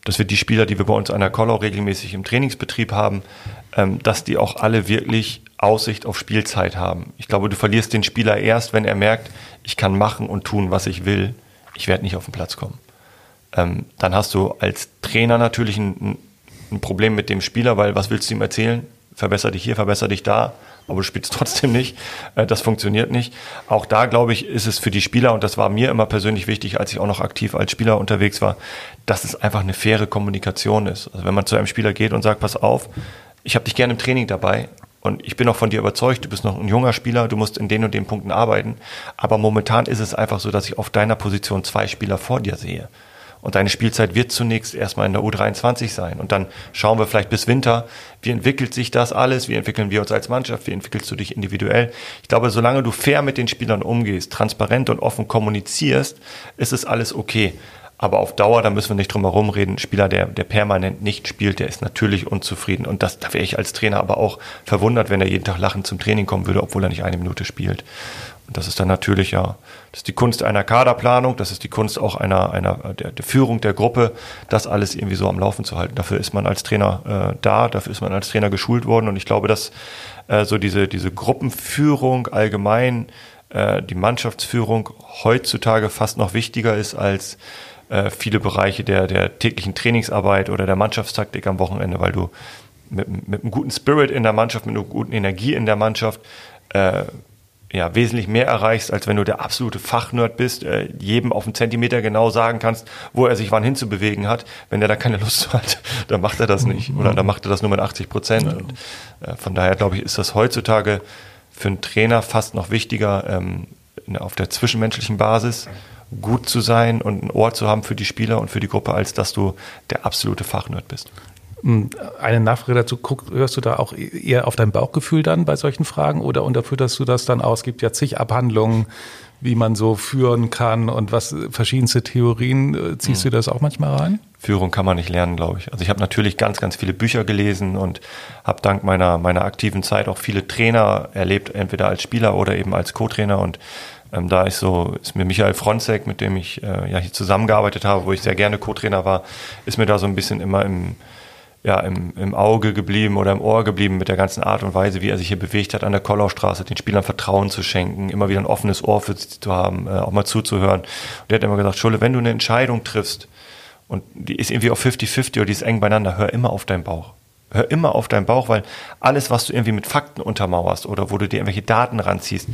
[SPEAKER 5] dass wir die Spieler, die wir bei uns an der Collau regelmäßig im Trainingsbetrieb haben, ähm, dass die auch alle wirklich Aussicht auf Spielzeit haben. Ich glaube, du verlierst den Spieler erst, wenn er merkt, ich kann machen und tun, was ich will. Ich werde nicht auf den Platz kommen. Ähm, dann hast du als Trainer natürlich ein, ein Problem mit dem Spieler, weil was willst du ihm erzählen? Verbesser dich hier, verbesser dich da aber du spielst trotzdem nicht. Äh, das funktioniert nicht. Auch da, glaube ich, ist es für die Spieler, und das war mir immer persönlich wichtig, als ich auch noch aktiv als Spieler unterwegs war, dass es einfach eine faire Kommunikation ist. Also wenn man zu einem Spieler geht und sagt, pass auf, ich habe dich gerne im Training dabei, und ich bin auch von dir überzeugt, du bist noch ein junger Spieler, du musst in den und den Punkten arbeiten. Aber momentan ist es einfach so, dass ich auf deiner Position zwei Spieler vor dir sehe. Und deine Spielzeit wird zunächst erstmal in der U23 sein. Und dann schauen wir vielleicht bis Winter, wie entwickelt sich das alles, wie entwickeln wir uns als Mannschaft, wie entwickelst du dich individuell. Ich glaube, solange du fair mit den Spielern umgehst, transparent und offen kommunizierst, ist es alles okay. Aber auf Dauer, da müssen wir nicht drum herum reden, ein Spieler, der, der permanent nicht spielt, der ist natürlich unzufrieden. Und das, da wäre ich als Trainer aber auch verwundert, wenn er jeden Tag lachend zum Training kommen würde, obwohl er nicht eine Minute spielt. Und das ist dann natürlich ja, das ist die Kunst einer Kaderplanung, das ist die Kunst auch einer, einer der, der Führung der Gruppe, das alles irgendwie so am Laufen zu halten. Dafür ist man als Trainer äh, da, dafür ist man als Trainer geschult worden und ich glaube, dass äh, so diese, diese Gruppenführung allgemein, äh, die Mannschaftsführung heutzutage fast noch wichtiger ist als äh, viele Bereiche der, der täglichen Trainingsarbeit oder der Mannschaftstaktik am Wochenende, weil du mit, mit einem guten Spirit in der Mannschaft, mit einer guten Energie in der Mannschaft äh, ja, wesentlich mehr erreichst, als wenn du der absolute Fachnerd bist, äh, jedem auf einen Zentimeter genau sagen kannst, wo er sich wann hinzubewegen hat. Wenn der da keine Lust [laughs] hat, dann macht er das nicht. Oder dann macht er das nur mit 80 Prozent. Ja. Und äh, von daher, glaube ich, ist das heutzutage für einen Trainer fast noch wichtiger, ähm, auf der zwischenmenschlichen Basis gut zu sein und ein Ohr zu haben für die Spieler und für die Gruppe, als dass du der absolute Fachnerd bist.
[SPEAKER 3] Hm, eine Nachfrage dazu, guck, hörst du da auch eher auf dein Bauchgefühl dann bei solchen Fragen oder unterfütterst du das dann aus? Es gibt ja zig Abhandlungen, wie man so führen kann und was verschiedenste Theorien. Äh, ziehst mhm. du das auch manchmal rein?
[SPEAKER 5] Führung kann man nicht lernen, glaube ich. Also ich habe natürlich ganz, ganz viele Bücher gelesen und habe dank meiner, meiner aktiven Zeit auch viele Trainer erlebt, entweder als Spieler oder eben als Co-Trainer und ähm, da ist so, ist mir Michael Fronzek, mit dem ich äh, ja hier zusammengearbeitet habe, wo ich sehr gerne Co-Trainer war, ist mir da so ein bisschen immer im, ja, im, im Auge geblieben oder im Ohr geblieben mit der ganzen Art und Weise, wie er sich hier bewegt hat an der Kollaustraße, den Spielern Vertrauen zu schenken, immer wieder ein offenes Ohr für sie zu haben, äh, auch mal zuzuhören. Und er hat immer gesagt, Schulle, wenn du eine Entscheidung triffst und die ist irgendwie auf 50-50 oder die ist eng beieinander, hör immer auf deinen Bauch. Hör immer auf deinen Bauch, weil alles, was du irgendwie mit Fakten untermauerst oder wo du dir irgendwelche Daten ranziehst,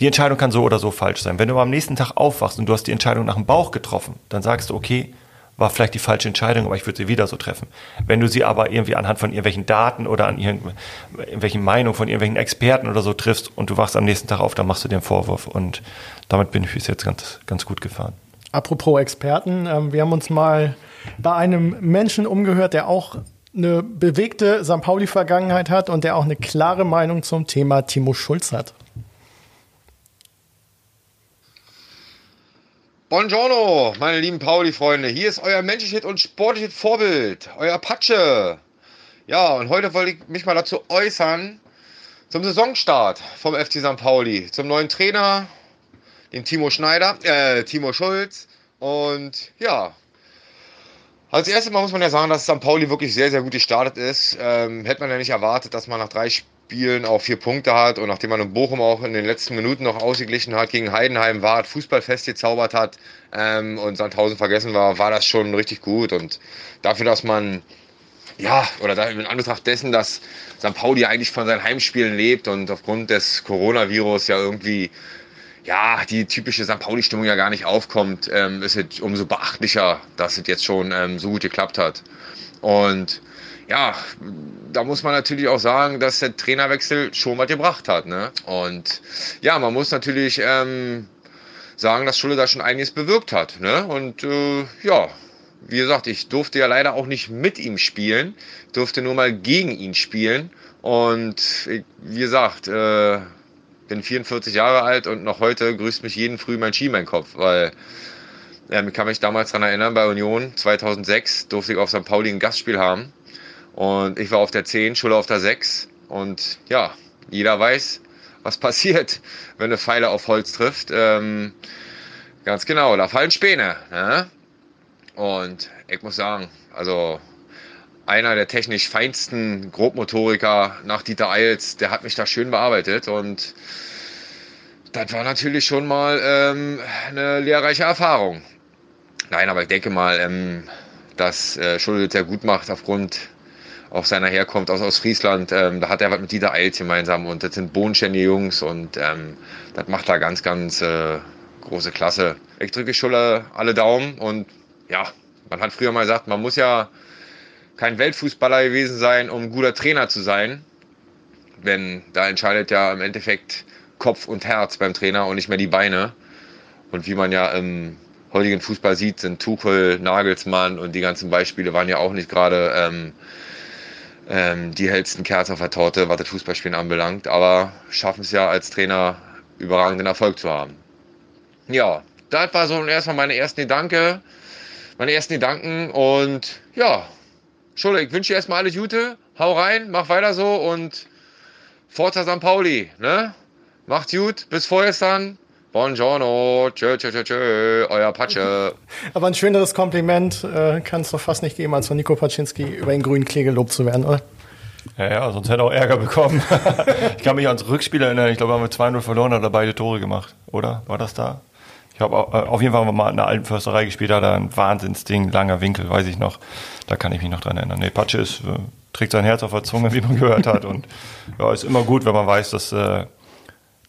[SPEAKER 5] die Entscheidung kann so oder so falsch sein. Wenn du aber am nächsten Tag aufwachst und du hast die Entscheidung nach dem Bauch getroffen, dann sagst du, okay, war vielleicht die falsche Entscheidung, aber ich würde sie wieder so treffen. Wenn du sie aber irgendwie anhand von irgendwelchen Daten oder an irgendwelchen Meinungen von irgendwelchen Experten oder so triffst und du wachst am nächsten Tag auf, dann machst du einen Vorwurf. Und damit bin ich bis jetzt ganz, ganz gut gefahren.
[SPEAKER 2] Apropos Experten, ähm, wir haben uns mal bei einem Menschen umgehört, der auch eine bewegte St. Pauli-Vergangenheit hat und der auch eine klare Meinung zum Thema Timo Schulz hat.
[SPEAKER 6] Buongiorno, meine lieben Pauli-Freunde. Hier ist euer menschliches und sportliches Vorbild, euer Patsche. Ja, und heute wollte ich mich mal dazu äußern zum Saisonstart vom FC St. Pauli, zum neuen Trainer, den Timo Schneider, äh, Timo Schulz. Und ja, als erstes Mal muss man ja sagen, dass St. Pauli wirklich sehr, sehr gut gestartet ist. Ähm, hätte man ja nicht erwartet, dass man nach drei Spielen auch vier Punkte hat und nachdem man in Bochum auch in den letzten Minuten noch ausgeglichen hat gegen Heidenheim war, Fußballfest gezaubert hat ähm, und Sandhausen vergessen war, war das schon richtig gut. Und dafür, dass man ja, oder in Anbetracht dessen, dass St. Pauli eigentlich von seinen Heimspielen lebt und aufgrund des Coronavirus ja irgendwie ja, die typische St. Pauli-Stimmung ja gar nicht aufkommt, ähm, ist es umso beachtlicher, dass es jetzt schon ähm, so gut geklappt hat. Und ja, da muss man natürlich auch sagen, dass der Trainerwechsel schon was gebracht hat. Ne? Und ja, man muss natürlich ähm, sagen, dass Schulle da schon einiges bewirkt hat. Ne? Und äh, ja, wie gesagt, ich durfte ja leider auch nicht mit ihm spielen, durfte nur mal gegen ihn spielen. Und ich, wie gesagt, äh, bin 44 Jahre alt und noch heute grüßt mich jeden Früh mein Ski in meinen Kopf, weil ja, ich kann mich damals daran erinnern, bei Union 2006 durfte ich auf St. Pauli ein Gastspiel haben und ich war auf der 10, Schulle auf der 6. Und ja, jeder weiß, was passiert, [laughs] wenn eine Pfeile auf Holz trifft. Ähm, ganz genau, da fallen Späne. Ne? Und ich muss sagen, also einer der technisch feinsten Grobmotoriker nach Dieter Eils, der hat mich da schön bearbeitet und das war natürlich schon mal ähm, eine lehrreiche Erfahrung. Nein, aber ich denke mal, ähm, dass äh, Schulde sehr gut macht aufgrund auch seiner herkommt aus, aus Friesland. Ähm, da hat er was mit Dieter Eils gemeinsam und das sind bodenständige Jungs und ähm, das macht da ganz, ganz äh, große Klasse. Ich drücke Schuller alle Daumen und ja, man hat früher mal gesagt, man muss ja kein Weltfußballer gewesen sein, um guter Trainer zu sein. Denn da entscheidet ja im Endeffekt Kopf und Herz beim Trainer und nicht mehr die Beine. Und wie man ja im heutigen Fußball sieht, sind Tuchel, Nagelsmann und die ganzen Beispiele waren ja auch nicht gerade ähm, ähm, die hellsten Kerzen auf der Torte, was das Fußballspielen anbelangt, aber schaffen es ja als Trainer überragenden Erfolg zu haben. Ja, das war so erstmal meine ersten Gedanken, meine ersten Gedanken und ja, Schule, ich wünsche dir erstmal alles Gute, hau rein, mach weiter so und Forza St. Pauli, ne? Macht's gut, bis vorgestern. Buongiorno, tschö, tschö, tschö, tschö, euer Patsche. [laughs]
[SPEAKER 2] Aber ein schöneres Kompliment äh, kann es doch fast nicht geben, als von Nico Paczynski über den grünen Klee gelobt zu werden, oder?
[SPEAKER 5] Ja, ja, sonst hätte er auch Ärger bekommen. [laughs] ich kann mich ans Rückspiel erinnern, ich glaube, haben wir 2-0 verloren, hat er beide Tore gemacht, oder? War das da? Ich habe äh, auf jeden Fall mal in der alten Försterei gespielt, da hat er ein Wahnsinnsding, langer Winkel, weiß ich noch. Da kann ich mich noch dran erinnern. Nee, Patsche ist, äh, trägt sein Herz auf der Zunge, wie man gehört hat. Und ja, ist immer gut, wenn man weiß, dass äh,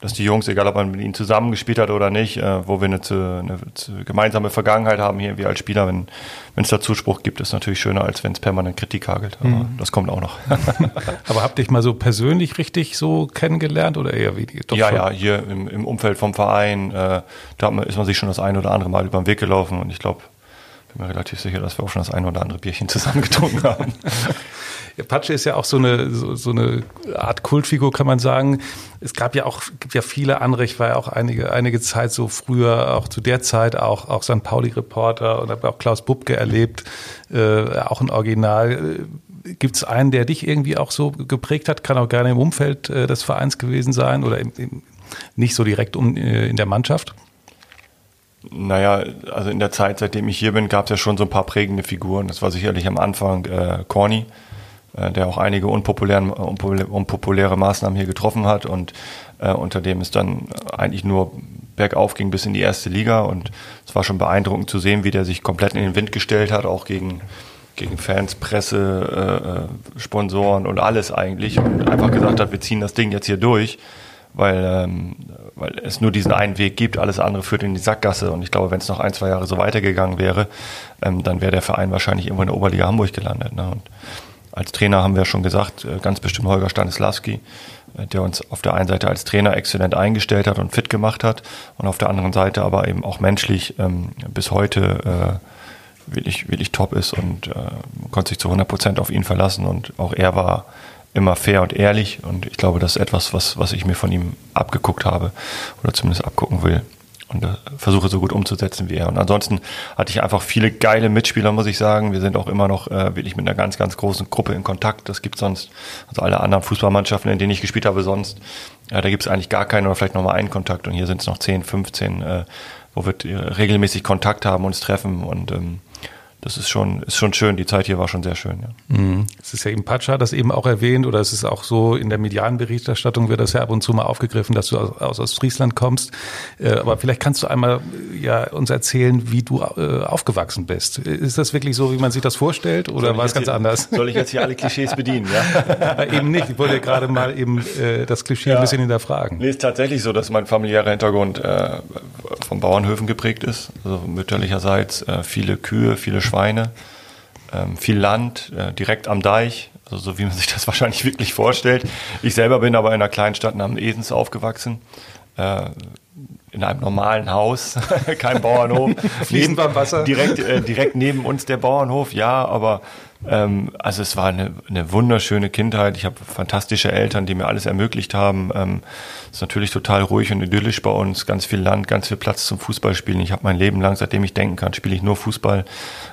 [SPEAKER 5] dass die Jungs, egal ob man mit ihnen zusammengespielt hat oder nicht, äh, wo wir eine, eine, eine, gemeinsame Vergangenheit haben hier, wie als Spieler, wenn es da Zuspruch gibt, ist natürlich schöner, als wenn es permanent Kritik hagelt. Aber mhm. das kommt auch noch. [laughs]
[SPEAKER 3] Aber habt ihr dich mal so persönlich richtig so kennengelernt oder eher wie die?
[SPEAKER 5] Doch ja, schon? ja, hier im, im Umfeld vom Verein, äh, da ist man sich schon das ein oder andere Mal über den Weg gelaufen und ich glaube, bin mir relativ sicher, dass wir auch schon das ein oder andere Bierchen zusammen [laughs] getrunken haben.
[SPEAKER 3] Apache ist ja auch so eine, so, so, eine Art Kultfigur, kann man sagen. Es gab ja auch, gibt ja viele andere. Ich war ja auch einige, einige Zeit so früher, auch zu der Zeit auch, auch St. Pauli-Reporter und habe auch Klaus Bubke erlebt, äh, auch ein Original. Gibt es einen, der dich irgendwie auch so geprägt hat? Kann auch gerne im Umfeld äh, des Vereins gewesen sein oder im, im, nicht so direkt um, äh, in der Mannschaft?
[SPEAKER 5] Naja, also in der Zeit, seitdem ich hier bin, gab es ja schon so ein paar prägende Figuren. Das war sicherlich am Anfang äh, Corny, äh, der auch einige unpopulären, unpopuläre Maßnahmen hier getroffen hat. Und äh, unter dem es dann eigentlich nur bergauf ging bis in die erste Liga. Und es war schon beeindruckend zu sehen, wie der sich komplett in den Wind gestellt hat, auch gegen, gegen Fans, Presse, äh, Sponsoren und alles eigentlich. Und einfach gesagt hat, wir ziehen das Ding jetzt hier durch, weil, ähm, weil es nur diesen einen Weg gibt, alles andere führt in die Sackgasse und ich glaube, wenn es noch ein, zwei Jahre so weitergegangen wäre, ähm, dann wäre der Verein wahrscheinlich irgendwo in der Oberliga Hamburg gelandet. Ne? Und als Trainer haben wir schon gesagt, äh, ganz bestimmt Holger Stanislawski, äh, der uns auf der einen Seite als Trainer exzellent eingestellt hat und fit gemacht hat und auf der anderen Seite aber eben auch menschlich ähm, bis heute äh, wirklich, wirklich top ist und äh, konnte sich zu 100 Prozent auf ihn verlassen und auch er war immer fair und ehrlich und ich glaube, das ist etwas, was, was ich mir von ihm abgeguckt habe oder zumindest abgucken will und äh, versuche so gut umzusetzen wie er. Und ansonsten hatte ich einfach viele geile Mitspieler, muss ich sagen. Wir sind auch immer noch äh, wirklich mit einer ganz, ganz großen Gruppe in Kontakt. Das gibt sonst, also alle anderen Fußballmannschaften, in denen ich gespielt habe, sonst, äh, da gibt es eigentlich gar keinen oder vielleicht nochmal einen Kontakt. Und hier sind es noch 10, 15, äh, wo wir äh, regelmäßig Kontakt haben, uns treffen und ähm, das ist schon, ist schon schön. Die Zeit hier war schon sehr schön. Ja.
[SPEAKER 3] Mhm. Es ist ja eben Pacha das eben auch erwähnt oder es ist auch so in der medialen Berichterstattung wird das ja ab und zu mal aufgegriffen, dass du aus, Ostfriesland kommst. Äh, aber vielleicht kannst du einmal ja uns erzählen, wie du äh, aufgewachsen bist. Ist das wirklich so, wie man sich das vorstellt oder war es ganz
[SPEAKER 5] hier,
[SPEAKER 3] anders?
[SPEAKER 5] Soll ich jetzt hier alle Klischees bedienen? Ja? [laughs]
[SPEAKER 3] eben nicht. Ich wollte ja gerade mal eben äh, das Klischee ja. ein bisschen hinterfragen.
[SPEAKER 5] Nee, ist tatsächlich so, dass mein familiärer Hintergrund äh, von Bauernhöfen geprägt ist. Also mütterlicherseits äh, viele Kühe, viele Schweine, ähm, viel Land, äh, direkt am Deich, also so wie man [laughs] sich das wahrscheinlich wirklich vorstellt. Ich selber bin aber in einer kleinen Stadt namens Esens aufgewachsen. Äh, in einem normalen Haus, [laughs] kein Bauernhof.
[SPEAKER 3] Fließend beim Wasser.
[SPEAKER 5] Direkt, äh, direkt neben uns der Bauernhof, ja, aber ähm, also es war eine, eine wunderschöne Kindheit. Ich habe fantastische Eltern, die mir alles ermöglicht haben. Ähm, es ist natürlich total ruhig und idyllisch bei uns, ganz viel Land, ganz viel Platz zum Fußballspielen. Ich habe mein Leben lang, seitdem ich denken kann, spiele ich nur Fußball.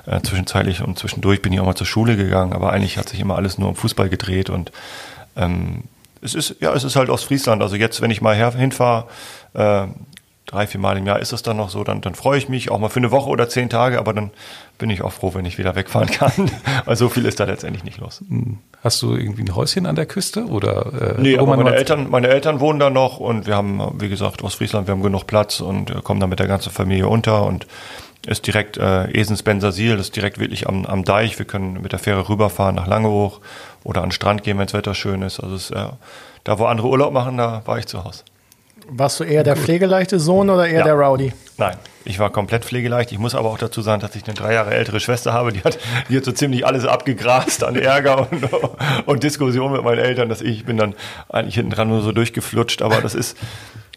[SPEAKER 5] Äh, zwischenzeitlich und zwischendurch bin ich auch mal zur Schule gegangen, aber eigentlich hat sich immer alles nur um Fußball gedreht und ähm, es ist ja, es ist halt aus Friesland. Also jetzt, wenn ich mal hinfahre, äh, drei, vier Mal im Jahr ist es dann noch so, dann, dann freue ich mich auch mal für eine Woche oder zehn Tage, aber dann bin ich auch froh, wenn ich wieder wegfahren kann. [laughs] Weil so viel ist da letztendlich nicht los. Hm.
[SPEAKER 3] Hast du irgendwie ein Häuschen an der Küste? Oder,
[SPEAKER 5] äh, nee, aber meine Eltern, meine Eltern wohnen da noch und wir haben, wie gesagt, Ostfriesland, wir haben genug Platz und äh, kommen da mit der ganzen Familie unter und ist direkt äh, Esens Bensersiel, das ist direkt wirklich am, am Deich. Wir können mit der Fähre rüberfahren nach Langehoch oder an den Strand gehen, wenn das Wetter schön ist. Also ist, äh, da, wo andere Urlaub machen, da war ich zu Hause.
[SPEAKER 2] Warst du eher der pflegeleichte Sohn oder eher ja. der Rowdy?
[SPEAKER 5] Nein, ich war komplett pflegeleicht. Ich muss aber auch dazu sagen, dass ich eine drei Jahre ältere Schwester habe. Die hat, die hat so ziemlich alles abgegrast an Ärger und, [laughs] und Diskussion mit meinen Eltern, dass ich, bin dann eigentlich hinten dran nur so durchgeflutscht. Aber das ist,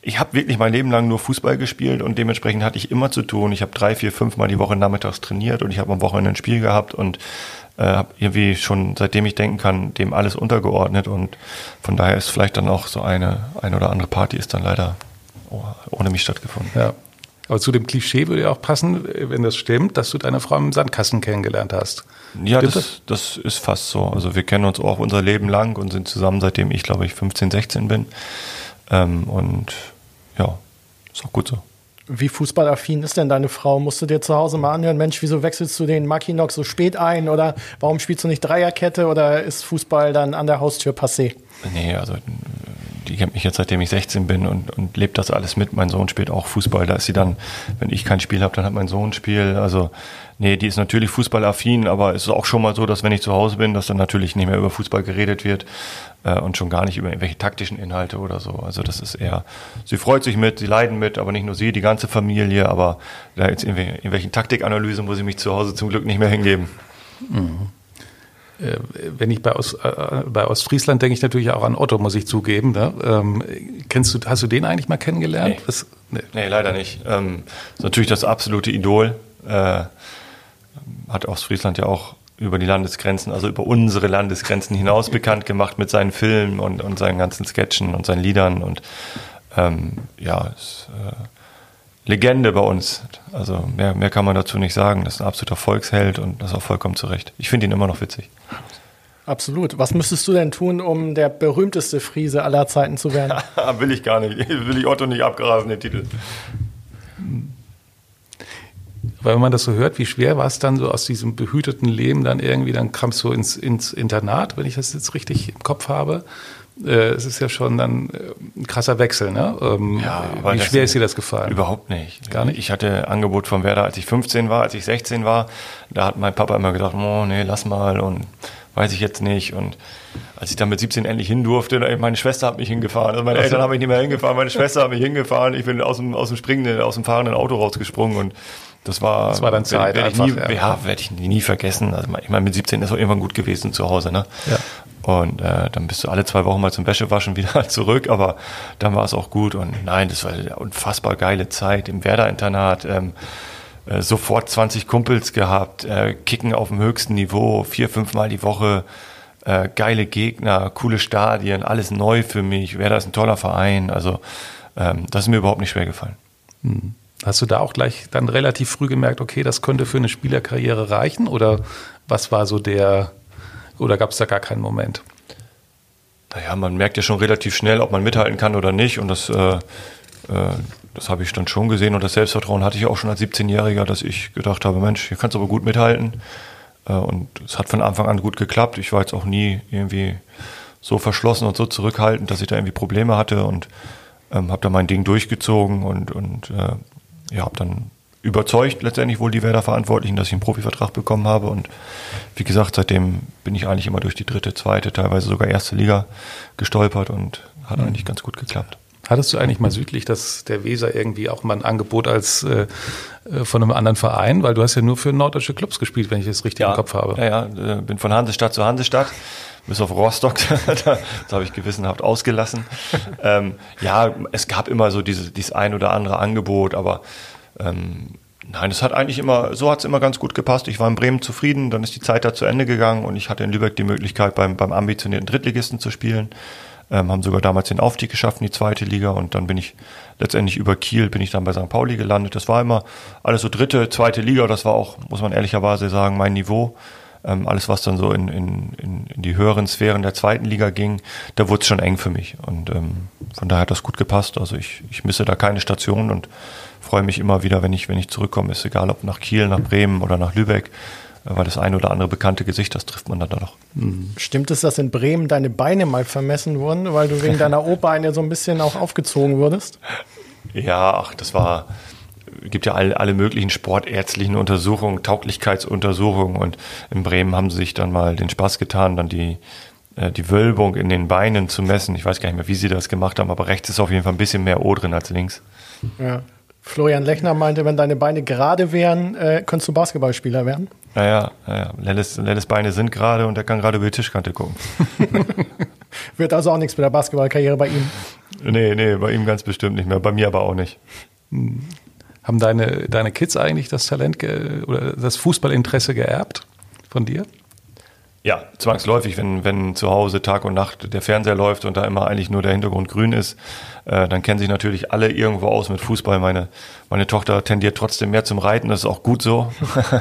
[SPEAKER 5] ich habe wirklich mein Leben lang nur Fußball gespielt und dementsprechend hatte ich immer zu tun. Ich habe drei, vier, fünf Mal die Woche nachmittags trainiert und ich habe am Wochenende ein Spiel gehabt und habe irgendwie schon, seitdem ich denken kann, dem alles untergeordnet und von daher ist vielleicht dann auch so eine, eine oder andere Party ist dann leider ohne mich stattgefunden.
[SPEAKER 3] Ja. Aber zu dem Klischee würde ja auch passen, wenn das stimmt, dass du deine Frau im Sandkasten kennengelernt hast.
[SPEAKER 5] Ja, das, das, ist fast so. Also wir kennen uns auch unser Leben lang und sind zusammen, seitdem ich, glaube ich, 15, 16 bin. Ähm, und ja, ist auch gut so.
[SPEAKER 2] Wie fußballaffin ist denn deine Frau? Musst du dir zu Hause mal anhören, Mensch, wieso wechselst du den Mackinock so spät ein? Oder warum spielst du nicht Dreierkette? Oder ist Fußball dann an der Haustür passé?
[SPEAKER 5] Nee, also die kennt mich jetzt seitdem ich 16 bin und, und lebt das alles mit. Mein Sohn spielt auch Fußball. Da ist sie dann, wenn ich kein Spiel habe, dann hat mein Sohn ein Spiel. Also, nee, die ist natürlich fußballaffin, aber es ist auch schon mal so, dass wenn ich zu Hause bin, dass dann natürlich nicht mehr über Fußball geredet wird äh, und schon gar nicht über irgendwelche taktischen Inhalte oder so. Also das ist eher, sie freut sich mit, sie leiden mit, aber nicht nur sie, die ganze Familie, aber da jetzt in irgendwelchen Taktikanalysen muss ich mich zu Hause zum Glück nicht mehr hingeben. Mhm.
[SPEAKER 3] Äh, wenn ich bei, Ost, äh, bei Ostfriesland denke ich natürlich auch an Otto, muss ich zugeben. Ne? Ähm, kennst du, hast du den eigentlich mal kennengelernt?
[SPEAKER 5] Nee, nee. nee leider nicht. Ähm, ist natürlich das absolute Idol. Äh, hat Ostfriesland ja auch über die Landesgrenzen, also über unsere Landesgrenzen hinaus [laughs] bekannt gemacht mit seinen Filmen und, und seinen ganzen Sketchen und seinen Liedern und ähm, ja, ist, äh, Legende bei uns. Also mehr, mehr kann man dazu nicht sagen. Das ist ein absoluter Volksheld und das auch vollkommen zurecht. Ich finde ihn immer noch witzig.
[SPEAKER 2] Absolut. Was müsstest du denn tun, um der berühmteste Friese aller Zeiten zu werden? [laughs]
[SPEAKER 5] Will ich gar nicht. Will ich Otto nicht abgrasen, den Titel.
[SPEAKER 3] Weil wenn man das so hört, wie schwer war es dann so aus diesem behüteten Leben dann irgendwie, dann kamst du ins, ins Internat, wenn ich das jetzt richtig im Kopf habe. äh, es ist ja schon dann äh, ein krasser Wechsel. Ne? Ähm,
[SPEAKER 5] Ja,
[SPEAKER 3] wie schwer ist dir das gefallen?
[SPEAKER 5] Überhaupt nicht.
[SPEAKER 3] Gar nicht?
[SPEAKER 5] Ich hatte Angebot von Werder, als ich 15 war, als ich 16 war. Da hat mein Papa immer gesagt, oh nee, lass mal und weiß ich jetzt nicht. Und als ich dann mit 17 endlich hin durfte, meine Schwester hat mich hingefahren. Also meine Eltern haben mich nicht mehr hingefahren, meine Schwester hat mich hingefahren. Ich bin aus dem, aus dem springenden, aus dem fahrenden Auto rausgesprungen und das war,
[SPEAKER 3] Das war dann Zeit
[SPEAKER 5] werd ich
[SPEAKER 3] einfach,
[SPEAKER 5] nie,
[SPEAKER 3] ja.
[SPEAKER 5] ja, werde ich nie, vergessen. Also ich meine, mit 17 ist auch irgendwann gut gewesen zu Hause, ne?
[SPEAKER 3] Ja.
[SPEAKER 5] Und äh, dann bist du alle zwei Wochen mal zum Wäschewaschen [laughs] wieder zurück, aber dann war es auch gut. Und nein, das war eine unfassbar geile Zeit im Werder-Internat. Ähm, äh, sofort 20 Kumpels gehabt, äh, Kicken auf dem höchsten Niveau, vier, fünfmal die Woche, äh, geile Gegner, coole Stadien, alles neu für mich. Werder ist ein toller Verein, also ähm, das ist mir überhaupt nicht schwer gefallen.
[SPEAKER 3] Hast du da auch gleich dann relativ früh gemerkt, okay, das könnte für eine Spielerkarriere reichen? Oder was war so der, oder gab es da gar keinen Moment?
[SPEAKER 5] Naja, man merkt ja schon relativ schnell, ob man mithalten kann oder nicht. Und das, äh, äh, das habe ich dann schon gesehen. Und das Selbstvertrauen hatte ich auch schon als 17-Jähriger, dass ich gedacht habe, Mensch, hier kannst du aber gut mithalten. Äh, und es hat von Anfang an gut geklappt. Ich war jetzt auch nie irgendwie so verschlossen und so zurückhaltend, dass ich da irgendwie Probleme hatte und ähm, habe da mein Ding durchgezogen und, und äh, ja, habe dann überzeugt letztendlich wohl die Werder-Verantwortlichen, dass ich einen Profivertrag bekommen habe. Und wie gesagt, seitdem bin ich eigentlich immer durch die dritte, zweite, teilweise sogar erste Liga gestolpert und hat eigentlich ganz gut geklappt.
[SPEAKER 3] Hattest du eigentlich mal südlich dass der Weser irgendwie auch mal ein Angebot als äh, äh, von einem anderen Verein? Weil du hast ja nur für norddeutsche Clubs gespielt, wenn ich das richtig im Kopf habe.
[SPEAKER 5] Ja, ja, äh, bin von Hansestadt zu Hansestadt. Bis auf Rostock, [laughs] das habe ich gewissenhaft ausgelassen. [laughs] ähm, ja, es gab immer so diese, dieses ein oder andere Angebot, aber ähm, nein, es hat eigentlich immer, so hat es immer ganz gut gepasst. Ich war in Bremen zufrieden, dann ist die Zeit da zu Ende gegangen und ich hatte in Lübeck die Möglichkeit, beim, beim ambitionierten Drittligisten zu spielen. Ähm, haben sogar damals den Aufstieg geschafft in die zweite Liga und dann bin ich letztendlich über Kiel bin ich dann bei St. Pauli gelandet. Das war immer alles so dritte, zweite Liga, das war auch, muss man ehrlicherweise sagen, mein Niveau. Ähm, alles, was dann so in, in, in, die höheren Sphären der zweiten Liga ging, da wurde es schon eng für mich. Und ähm, von daher hat das gut gepasst. Also ich, ich misse da keine Station und freue mich immer wieder, wenn ich, wenn ich zurückkomme. Ist egal, ob nach Kiel, nach Bremen oder nach Lübeck, äh, weil das ein oder andere bekannte Gesicht, das trifft man dann da noch.
[SPEAKER 2] Stimmt es, dass in Bremen deine Beine mal vermessen wurden, weil du wegen deiner [laughs] O-Beine so ein bisschen auch aufgezogen wurdest?
[SPEAKER 5] Ja, ach, das war, gibt ja alle, alle möglichen sportärztlichen Untersuchungen, Tauglichkeitsuntersuchungen und in Bremen haben sie sich dann mal den Spaß getan, dann die, äh, die Wölbung in den Beinen zu messen. Ich weiß gar nicht mehr, wie sie das gemacht haben, aber rechts ist auf jeden Fall ein bisschen mehr O drin als links.
[SPEAKER 2] Ja. Florian Lechner meinte, wenn deine Beine gerade wären, äh, könntest du Basketballspieler werden.
[SPEAKER 5] Naja, naja, Lelles, Lelles Beine sind gerade und er kann gerade über die Tischkante gucken. [laughs]
[SPEAKER 2] Wird also auch nichts mit der Basketballkarriere bei ihm.
[SPEAKER 5] nee, nee, bei ihm ganz bestimmt nicht mehr, bei mir aber auch nicht.
[SPEAKER 3] Haben deine, deine Kids eigentlich das Talent oder das Fußballinteresse geerbt von dir?
[SPEAKER 5] Ja, zwangsläufig, wenn, wenn zu Hause Tag und Nacht der Fernseher läuft und da immer eigentlich nur der Hintergrund grün ist, äh, dann kennen sich natürlich alle irgendwo aus mit Fußball. Meine, meine Tochter tendiert trotzdem mehr zum Reiten, das ist auch gut so.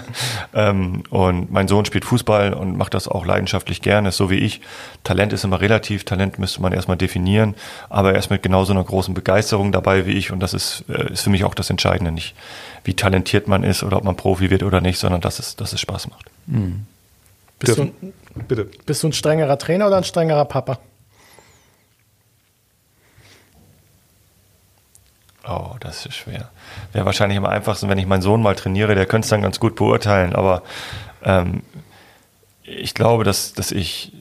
[SPEAKER 5] [laughs] ähm, und mein Sohn spielt Fußball und macht das auch leidenschaftlich gerne, ist so wie ich. Talent ist immer relativ, Talent müsste man erstmal definieren, aber er ist mit genauso einer großen Begeisterung dabei wie ich und das ist, äh, ist für mich auch das Entscheidende, nicht wie talentiert man ist oder ob man Profi wird oder nicht, sondern dass es, dass es Spaß macht.
[SPEAKER 2] Bist du,
[SPEAKER 3] Dürfen- Bitte.
[SPEAKER 2] bist du ein strengerer Trainer oder ein strengerer Papa?
[SPEAKER 5] Oh, das ist schwer. Wäre wahrscheinlich am einfachsten, wenn ich meinen Sohn mal trainiere, der könnte es dann ganz gut beurteilen. Aber ähm, ich glaube, dass, dass ich,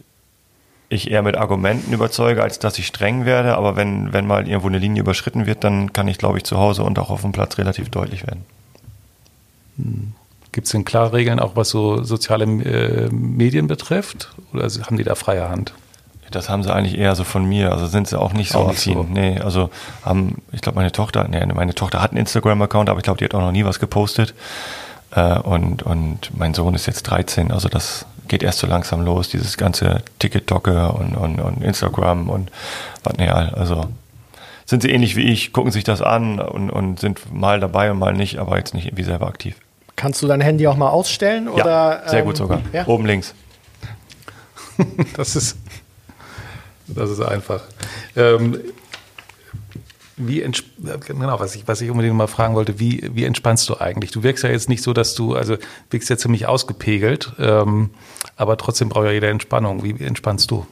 [SPEAKER 5] ich eher mit Argumenten überzeuge, als dass ich streng werde. Aber wenn, wenn mal irgendwo eine Linie überschritten wird, dann kann ich, glaube ich, zu Hause und auch auf dem Platz relativ deutlich werden.
[SPEAKER 3] Gibt es denn klare Regeln auch, was so soziale äh, Medien betrifft? Oder haben die da freie Hand?
[SPEAKER 5] Das haben sie eigentlich eher so von mir. Also sind sie auch nicht so
[SPEAKER 3] Auch nicht
[SPEAKER 5] affin.
[SPEAKER 3] so.
[SPEAKER 5] Nee, also haben, ich glaube, meine Tochter, nee, meine Tochter hat einen Instagram-Account, aber ich glaube, die hat auch noch nie was gepostet. Äh, und, und mein Sohn ist jetzt 13, also das geht erst so langsam los, dieses ganze TikTok und, und, und Instagram und was, nee, also sind sie ähnlich wie ich, gucken sich das an und, und sind mal dabei und mal nicht, aber jetzt nicht irgendwie selber aktiv.
[SPEAKER 2] Kannst du dein Handy auch mal ausstellen? Oder,
[SPEAKER 5] ja, sehr
[SPEAKER 2] ähm,
[SPEAKER 5] gut sogar.
[SPEAKER 2] Ja?
[SPEAKER 5] Oben links. [laughs]
[SPEAKER 3] Das ist, das ist einfach. Ähm, wie genau, was ich, was ich unbedingt mal fragen wollte, wie, wie entspannst du eigentlich? Du wirkst ja jetzt nicht so, dass du, also wirkst ja ziemlich ausgepegelt, ähm, aber trotzdem braucht ja jeder Entspannung. Wie entspannst du?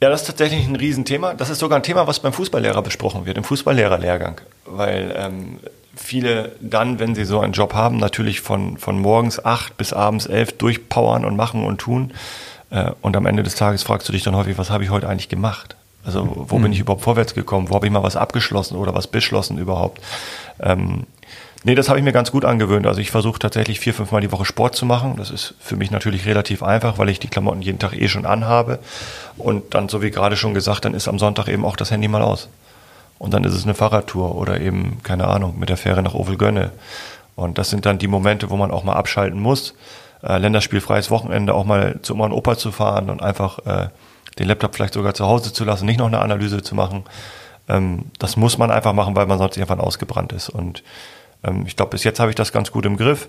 [SPEAKER 5] Ja, das ist tatsächlich ein Riesenthema. Das ist sogar ein Thema, was beim Fußballlehrer besprochen wird, im Fußballlehrerlehrgang. Weil ähm, viele dann, wenn sie so einen Job haben, natürlich von, von morgens acht bis abends elf durchpowern und machen und tun. Äh, und am Ende des Tages fragst du dich dann häufig, was habe ich heute eigentlich gemacht? Also wo mhm. bin ich überhaupt vorwärts gekommen? Wo habe ich mal was abgeschlossen oder was beschlossen überhaupt? Ähm, nee, das habe ich mir ganz gut angewöhnt. Also ich versuche tatsächlich vier, fünf Mal die Woche Sport zu machen. Das ist für mich natürlich relativ einfach, weil ich die Klamotten jeden Tag eh schon anhabe. Und dann, so wie gerade schon gesagt, dann ist am Sonntag eben auch das Handy mal aus. Und dann ist es eine Fahrradtour oder eben, keine Ahnung, mit der Fähre nach Ovelgönne. Und das sind dann die Momente, wo man auch mal abschalten muss. Äh, länderspielfreies Wochenende auch mal zu Oma und Opa zu fahren und einfach äh, den Laptop vielleicht sogar zu Hause zu lassen, nicht noch eine Analyse zu machen. Ähm, das muss man einfach machen, weil man sonst irgendwann ausgebrannt ist. Und ähm, ich glaube, bis jetzt habe ich das ganz gut im Griff.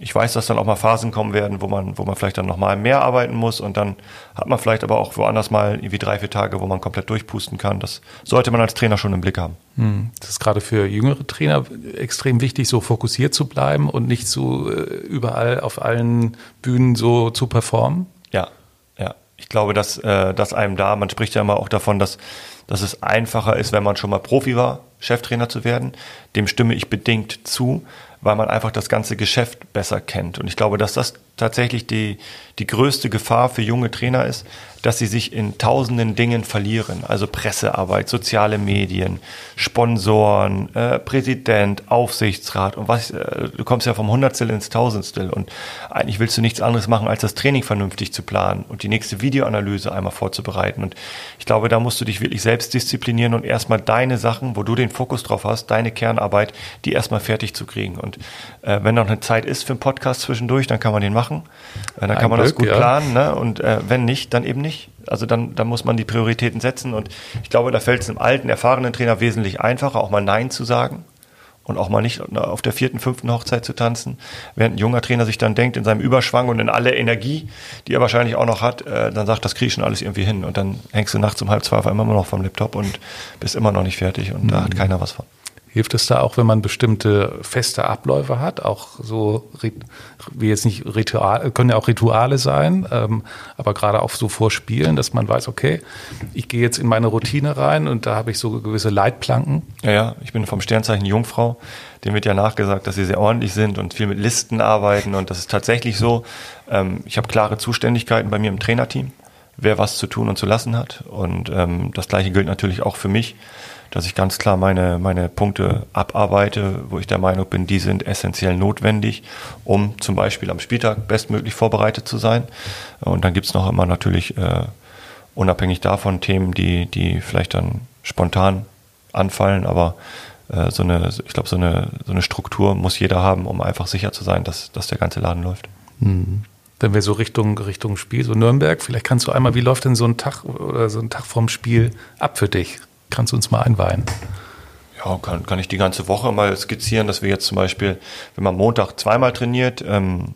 [SPEAKER 5] Ich weiß, dass dann auch mal Phasen kommen werden, wo man, wo man vielleicht dann noch mal mehr arbeiten muss und dann hat man vielleicht aber auch woanders mal irgendwie drei, vier Tage, wo man komplett durchpusten kann. Das sollte man als Trainer schon im Blick haben.
[SPEAKER 3] Hm. Das ist gerade für jüngere Trainer extrem wichtig, so fokussiert zu bleiben und nicht so äh, überall auf allen Bühnen so zu performen.
[SPEAKER 5] Ja, ja. Ich glaube, dass, äh, dass einem da, man spricht ja immer auch davon, dass, dass es einfacher ist, wenn man schon mal Profi war, Cheftrainer zu werden. Dem stimme ich bedingt zu, weil man einfach das ganze Geschäft besser kennt. Und ich glaube, dass das tatsächlich die, die größte Gefahr für junge Trainer ist, dass sie sich in tausenden Dingen verlieren. Also Pressearbeit, soziale Medien, Sponsoren, äh, Präsident, Aufsichtsrat und was, äh, du kommst ja vom Hundertstel ins Tausendstel und eigentlich willst du nichts anderes machen, als das Training vernünftig zu planen und die nächste Videoanalyse einmal vorzubereiten. Und ich glaube, da musst du dich wirklich selbst disziplinieren und erstmal deine Sachen, wo du den Fokus drauf hast, deine Kernarbeit, die erstmal fertig zu kriegen. Und äh, wenn noch eine Zeit ist für einen Podcast zwischendurch, dann kann man den machen. Äh, dann Ein kann man Glück, das gut ja. planen. Ne? Und äh, wenn nicht, dann eben nicht. Also dann, dann muss man die Prioritäten setzen. Und ich glaube, da fällt es einem alten, erfahrenen Trainer wesentlich einfacher, auch mal Nein zu sagen und auch mal nicht auf der vierten, fünften Hochzeit zu tanzen. Während ein junger Trainer sich dann denkt, in seinem Überschwang und in aller Energie, die er wahrscheinlich auch noch hat, äh, dann sagt, das kriege ich schon alles irgendwie hin. Und dann hängst du nachts um halb zwei auf einmal immer noch vom Laptop und bist immer noch nicht fertig und mhm. da hat mhm. keiner was von.
[SPEAKER 3] Hilft es da auch, wenn man bestimmte feste Abläufe hat, auch so wie jetzt nicht Ritual, können ja auch Rituale sein, ähm, aber gerade auch so vor Spielen, dass man weiß, okay, ich gehe jetzt in meine Routine rein und da habe ich so gewisse Leitplanken.
[SPEAKER 5] Ja, ja, ich bin vom Sternzeichen Jungfrau. Dem wird ja nachgesagt, dass sie sehr ordentlich sind und viel mit Listen arbeiten und das ist tatsächlich so. Ähm, ich habe klare Zuständigkeiten bei mir im Trainerteam, wer was zu tun und zu lassen hat und ähm, das gleiche gilt natürlich auch für mich dass ich ganz klar meine, meine Punkte abarbeite, wo ich der Meinung bin, die sind essentiell notwendig, um zum Beispiel am Spieltag bestmöglich vorbereitet zu sein. Und dann gibt's noch immer natürlich äh, unabhängig davon Themen, die, die vielleicht dann spontan anfallen, aber äh, so eine, ich glaube, so eine, so eine Struktur muss jeder haben, um einfach sicher zu sein, dass, dass der ganze Laden läuft.
[SPEAKER 3] Mhm. Wenn wir so Richtung, Richtung Spiel, so Nürnberg, vielleicht kannst du einmal, wie läuft denn so ein Tag oder so ein Tag vorm Spiel ab für dich? Kannst du uns mal einweihen?
[SPEAKER 5] Ja, kann, kann ich die ganze Woche mal skizzieren, dass wir jetzt zum Beispiel, wenn man Montag zweimal trainiert, ähm,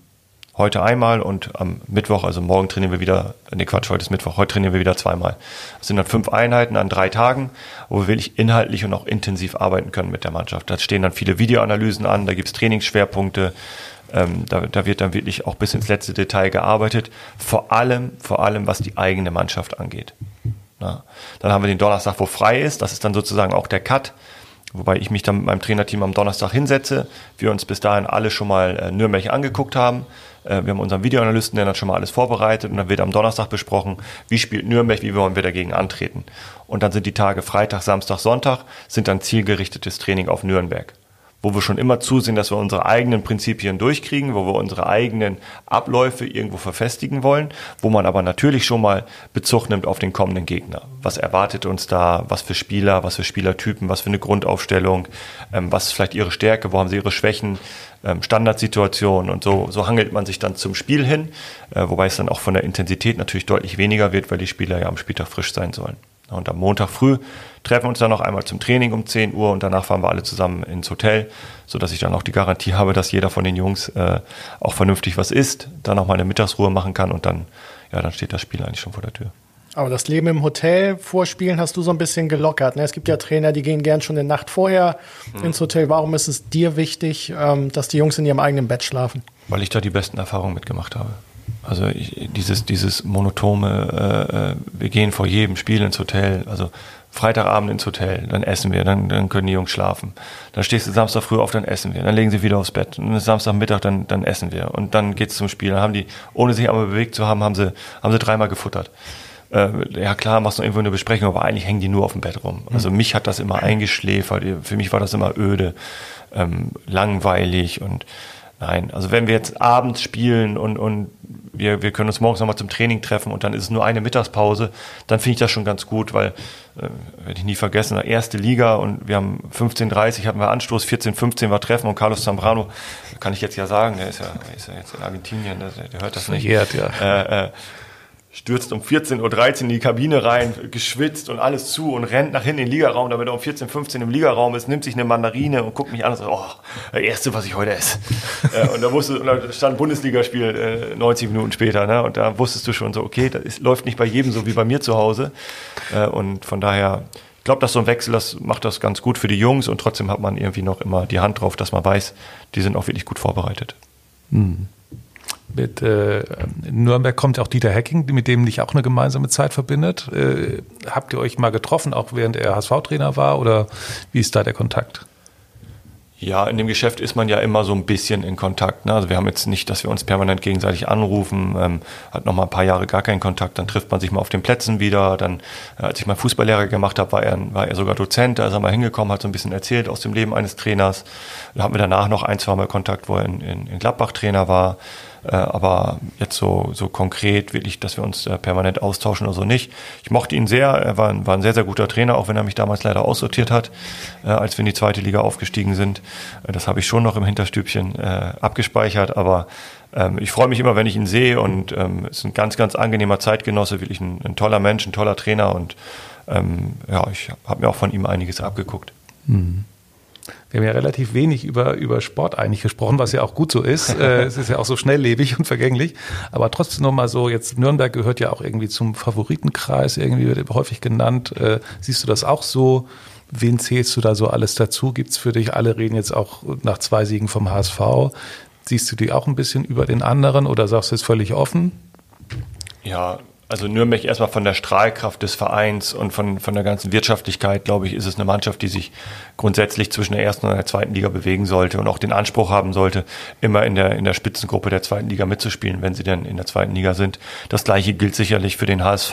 [SPEAKER 5] heute einmal und am Mittwoch, also morgen trainieren wir wieder, nee Quatsch, heute ist Mittwoch, heute trainieren wir wieder zweimal. Das sind dann fünf Einheiten an drei Tagen, wo wir wirklich inhaltlich und auch intensiv arbeiten können mit der Mannschaft. Da stehen dann viele Videoanalysen an, da gibt's Trainingsschwerpunkte, ähm, da, da wird dann wirklich auch bis ins letzte Detail gearbeitet, vor allem, vor allem was die eigene Mannschaft angeht. Ja. Dann haben wir den Donnerstag, wo frei ist. Das ist dann sozusagen auch der Cut. Wobei ich mich dann mit meinem Trainerteam am Donnerstag hinsetze. Wir uns bis dahin alle schon mal äh, Nürnberg angeguckt haben. Äh, wir haben unseren Videoanalysten, der dann schon mal alles vorbereitet. Und dann wird am Donnerstag besprochen, wie spielt Nürnberg, wie wollen wir dagegen antreten. Und dann sind die Tage Freitag, Samstag, Sonntag, sind dann zielgerichtetes Training auf Nürnberg wo wir schon immer zusehen, dass wir unsere eigenen Prinzipien durchkriegen, wo wir unsere eigenen Abläufe irgendwo verfestigen wollen, wo man aber natürlich schon mal Bezug nimmt auf den kommenden Gegner. Was erwartet uns da, was für Spieler, was für Spielertypen, was für eine Grundaufstellung, ähm, was ist vielleicht ihre Stärke, wo haben sie ihre Schwächen, ähm, Standardsituationen und so, so hangelt man sich dann zum Spiel hin, äh, wobei es dann auch von der Intensität natürlich deutlich weniger wird, weil die Spieler ja am Spieltag frisch sein sollen. Und am Montag früh treffen wir uns dann noch einmal zum Training um 10 Uhr und danach fahren wir alle zusammen ins Hotel, sodass ich dann auch die Garantie habe, dass jeder von den Jungs äh, auch vernünftig was isst, dann auch mal eine Mittagsruhe machen kann und dann, ja, dann steht das Spiel eigentlich schon vor der Tür.
[SPEAKER 2] Aber das Leben im Hotel vorspielen hast du so ein bisschen gelockert. Ne? Es gibt ja Trainer, die gehen gern schon eine Nacht vorher mhm. ins Hotel. Warum ist es dir wichtig, ähm, dass die Jungs in ihrem eigenen Bett schlafen?
[SPEAKER 5] Weil ich da die besten Erfahrungen mitgemacht habe. Also ich, dieses, dieses monotone, äh, äh, wir gehen vor jedem Spiel ins Hotel, also Freitagabend ins Hotel, dann essen wir, dann, dann können die Jungs schlafen. Dann stehst du Samstag früh auf, dann essen wir. Dann legen sie wieder aufs Bett. Und Samstagmittag, dann, dann essen wir. Und dann geht's zum Spiel. Dann haben die, ohne sich einmal bewegt zu haben, haben sie, haben sie dreimal gefuttert. Äh, ja klar, machst du irgendwo eine Besprechung, aber eigentlich hängen die nur auf dem Bett rum. Also mhm. mich hat das immer eingeschläfert. Für mich war das immer öde, ähm, langweilig und nein. Also wenn wir jetzt abends spielen und, und wir, wir können uns morgens nochmal zum Training treffen und dann ist es nur eine Mittagspause, dann finde ich das schon ganz gut, weil, äh, werde ich nie vergessen, erste Liga und wir haben 15.30 hatten wir Anstoß, 14.15 war Treffen und Carlos Zambrano, kann ich jetzt ja sagen, der ist ja, ist ja jetzt in Argentinien, der, der hört das nicht.
[SPEAKER 3] Verjährt, ja.
[SPEAKER 5] Äh, äh, stürzt um 14.13 Uhr in die Kabine rein, geschwitzt und alles zu und rennt nach hinten in den Ligaraum, damit er um 14.15 Uhr im Ligaraum ist, nimmt sich eine Mandarine und guckt mich an und sagt, oh, das Erste, was ich heute esse. [laughs] äh, und da wusste, und da stand Bundesligaspiel äh, 90 Minuten später, ne? Und da wusstest du schon so, okay, das ist, läuft nicht bei jedem so wie bei mir zu Hause. Äh, und von daher, ich glaube, dass so ein Wechsel, das macht das ganz gut für die Jungs und trotzdem hat man irgendwie noch immer die Hand drauf, dass man weiß, die sind auch wirklich gut vorbereitet.
[SPEAKER 3] Mhm mit äh, Nürnberg kommt auch Dieter Hecking, mit dem dich auch eine gemeinsame Zeit verbindet. Äh, habt ihr euch mal getroffen, auch während er HSV-Trainer war, oder wie ist da der Kontakt?
[SPEAKER 5] Ja, in dem Geschäft ist man ja immer so ein bisschen in Kontakt. Ne? Also wir haben jetzt nicht, dass wir uns permanent gegenseitig anrufen, ähm, hat noch mal ein paar Jahre gar keinen Kontakt, dann trifft man sich mal auf den Plätzen wieder. Dann, äh, als ich mal Fußballlehrer gemacht habe, war er, war er sogar Dozent, da ist er mal hingekommen, hat so ein bisschen erzählt aus dem Leben eines Trainers. Da hatten wir danach noch ein, zwei Mal Kontakt, wo er in, in, in Gladbach Trainer war. Äh, aber jetzt so, so konkret wirklich, dass wir uns äh, permanent austauschen oder so nicht. Ich mochte ihn sehr, er war, ein, war ein sehr, sehr guter Trainer, auch wenn er mich damals leider aussortiert hat, äh, als wir in die zweite Liga aufgestiegen sind. Das habe ich schon noch im Hinterstübchen abgespeichert, aber ähm, ich freue mich immer, wenn ich ihn sehe und ähm, ist ein ganz, ganz angenehmer Zeitgenosse, wirklich ein, ein toller Mensch, ein toller Trainer und ähm, ja, ich habe mir auch von ihm einiges abgeguckt. Mhm.
[SPEAKER 3] Wir haben ja relativ wenig über, über Sport eigentlich gesprochen, was ja auch gut so ist. [laughs] äh, es ist ja auch so schnelllebig und vergänglich. Aber trotzdem nochmal so, jetzt Nürnberg gehört ja auch irgendwie zum Favoritenkreis, irgendwie wird häufig genannt. Äh, siehst du das auch so? Wen zählst du da so alles dazu? Gibt's für dich, alle reden jetzt auch nach zwei Siegen vom HSV. Siehst du die auch ein bisschen über den anderen oder sagst du es völlig offen?
[SPEAKER 5] Ja, also Nürnberg erstmal von der Strahlkraft des Vereins und von, von der ganzen Wirtschaftlichkeit, glaube ich, ist es eine Mannschaft, die sich grundsätzlich zwischen der ersten und der zweiten Liga bewegen sollte und auch den Anspruch haben sollte, immer in der, in der Spitzengruppe der zweiten Liga mitzuspielen, wenn sie denn in der zweiten Liga sind. Das gleiche gilt sicherlich für den HSV,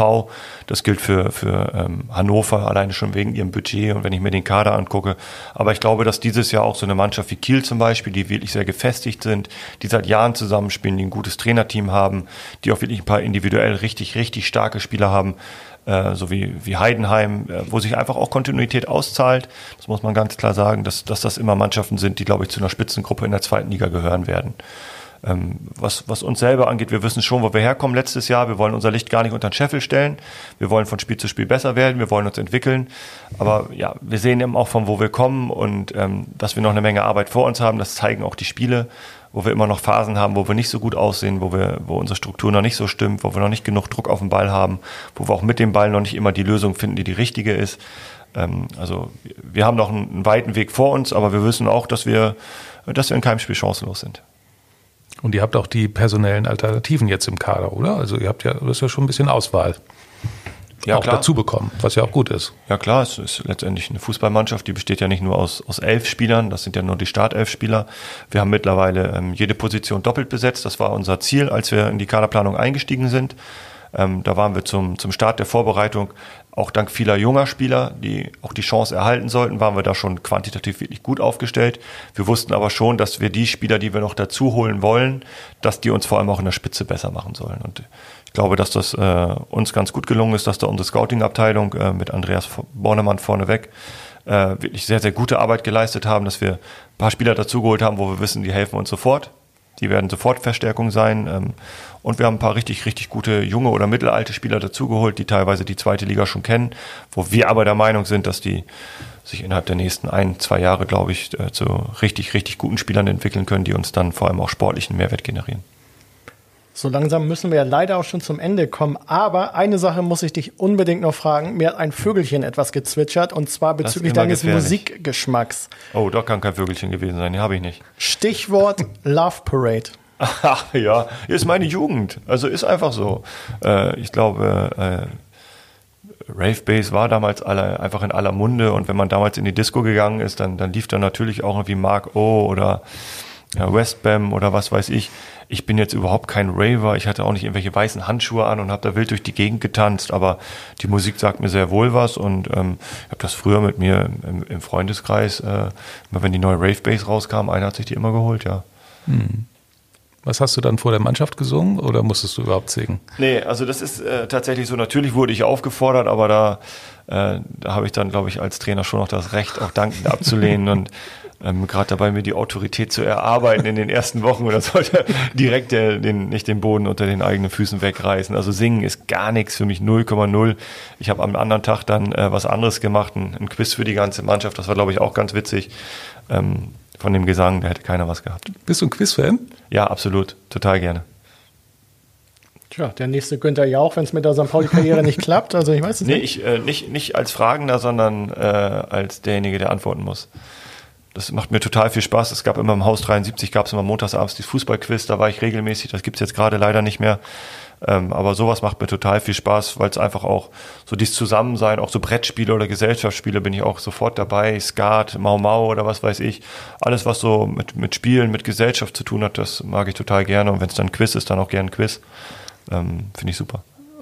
[SPEAKER 5] das gilt für, für ähm, Hannover, alleine schon wegen ihrem Budget und wenn ich mir den Kader angucke. Aber ich glaube, dass dieses Jahr auch so eine Mannschaft wie Kiel zum Beispiel, die wirklich sehr gefestigt sind, die seit Jahren zusammenspielen, die ein gutes Trainerteam haben, die auch wirklich ein paar individuell richtig, richtig richtig starke Spieler haben, äh, so wie, wie Heidenheim, äh, wo sich einfach auch Kontinuität auszahlt. Das muss man ganz klar sagen, dass, dass das immer Mannschaften sind, die, glaube ich, zu einer Spitzengruppe in der zweiten Liga gehören werden. Ähm, was, was uns selber angeht, wir wissen schon, wo wir herkommen letztes Jahr. Wir wollen unser Licht gar nicht unter den Scheffel stellen. Wir wollen von Spiel zu Spiel besser werden. Wir wollen uns entwickeln. Aber ja, wir sehen eben auch, von wo wir kommen und ähm, dass wir noch eine Menge Arbeit vor uns haben. Das zeigen auch die Spiele wo wir immer noch Phasen haben, wo wir nicht so gut aussehen, wo wir, wo unsere Struktur noch nicht so stimmt, wo wir noch nicht genug Druck auf den Ball haben, wo wir auch mit dem Ball noch nicht immer die Lösung finden, die die richtige ist. Ähm, also wir haben noch einen, einen, weiten Weg vor uns, aber wir wissen auch, dass wir, dass wir in keinem Spiel chancenlos sind.
[SPEAKER 3] Und ihr habt auch die personellen Alternativen jetzt im Kader, oder? Also ihr habt ja, das ist ja schon ein bisschen Auswahl ja, auch klar. dazu bekommen, was ja auch gut ist.
[SPEAKER 5] Ja klar, es ist letztendlich eine Fußballmannschaft, die besteht ja nicht nur aus, aus elf Spielern, das sind ja nur die Startelf-Spieler. Wir haben mittlerweile ähm, jede Position doppelt besetzt, das war unser Ziel, als wir in die Kaderplanung eingestiegen sind. Ähm, da waren wir zum, zum Start der Vorbereitung, auch dank vieler junger Spieler, die auch die Chance erhalten sollten, waren wir da schon quantitativ wirklich gut aufgestellt. Wir wussten aber schon, dass wir die Spieler, die wir noch dazu holen wollen, dass die uns vor allem auch in der Spitze besser machen sollen. Und ich glaube, dass das äh, uns ganz gut gelungen ist, dass da unsere Scouting-Abteilung äh, mit Andreas Bornemann vorneweg äh, wirklich sehr, sehr gute Arbeit geleistet haben, dass wir ein paar Spieler dazugeholt haben, wo wir wissen, die helfen uns sofort. Die werden sofort Verstärkung sein. Ähm, und wir haben ein paar richtig, richtig gute junge oder mittelalte Spieler dazugeholt, die teilweise die zweite Liga schon kennen, wo wir aber der Meinung sind, dass die sich innerhalb der nächsten ein, zwei Jahre, glaube ich, äh, zu richtig, richtig guten Spielern entwickeln können, die uns dann vor allem auch sportlichen Mehrwert generieren.
[SPEAKER 2] So langsam müssen wir ja leider auch schon zum Ende kommen. Aber eine Sache muss ich dich unbedingt noch fragen. Mir hat ein Vögelchen etwas gezwitschert und zwar bezüglich deines gefährlich. Musikgeschmacks.
[SPEAKER 5] Oh, doch kann kein Vögelchen gewesen sein. Die habe ich nicht.
[SPEAKER 2] Stichwort [laughs] Love Parade.
[SPEAKER 5] Ach ja, ist meine Jugend. Also ist einfach so. Äh, ich glaube, äh, Rave Bass war damals alle, einfach in aller Munde und wenn man damals in die Disco gegangen ist, dann, dann lief da natürlich auch irgendwie Mark O oder ja, Westbam oder was weiß ich. Ich bin jetzt überhaupt kein Raver. Ich hatte auch nicht irgendwelche weißen Handschuhe an und habe da wild durch die Gegend getanzt. Aber die Musik sagt mir sehr wohl was und ähm, ich habe das früher mit mir im, im Freundeskreis, äh, immer wenn die neue Rave Bass rauskam, einer hat sich die immer geholt, ja.
[SPEAKER 3] Hm. Was hast du dann vor der Mannschaft gesungen oder musstest du überhaupt singen?
[SPEAKER 5] Nee, also das ist äh, tatsächlich so. Natürlich wurde ich aufgefordert, aber da, äh, da habe ich dann, glaube ich, als Trainer schon noch das Recht, auch dankend abzulehnen und [laughs] ähm, gerade dabei, mir die Autorität zu erarbeiten in den ersten Wochen oder sollte direkt der, den, nicht den Boden unter den eigenen Füßen wegreißen. Also singen ist gar nichts für mich 0,0. Ich habe am anderen Tag dann äh, was anderes gemacht, ein, ein, Quiz für die ganze Mannschaft. Das war, glaube ich, auch ganz witzig. Ähm, von dem Gesang, da hätte keiner was gehabt.
[SPEAKER 3] Bist du ein Quiz-Fan?
[SPEAKER 5] Ja, absolut. Total gerne.
[SPEAKER 2] Tja, der nächste Günther Jauch, wenn es mit der St. Pauli-Karriere nicht [laughs] klappt. Also ich weiß es
[SPEAKER 5] nee,
[SPEAKER 2] nicht.
[SPEAKER 5] Ich, äh, nicht. Nicht als Fragender, sondern äh, als derjenige, der antworten muss. Das macht mir total viel Spaß. Es gab immer im Haus 73, gab es immer montagsabends die Fußballquiz, da war ich regelmäßig. Das gibt es jetzt gerade leider nicht mehr. Ähm, aber sowas macht mir total viel Spaß, weil es einfach auch so dieses Zusammensein, auch so Brettspiele oder Gesellschaftsspiele bin ich auch sofort dabei. Skat, Mau Mau oder was weiß ich. Alles, was so mit, mit Spielen, mit Gesellschaft zu tun hat, das mag ich total gerne. Und wenn es dann Quiz ist, dann auch gerne Quiz. Ähm, Finde ich super.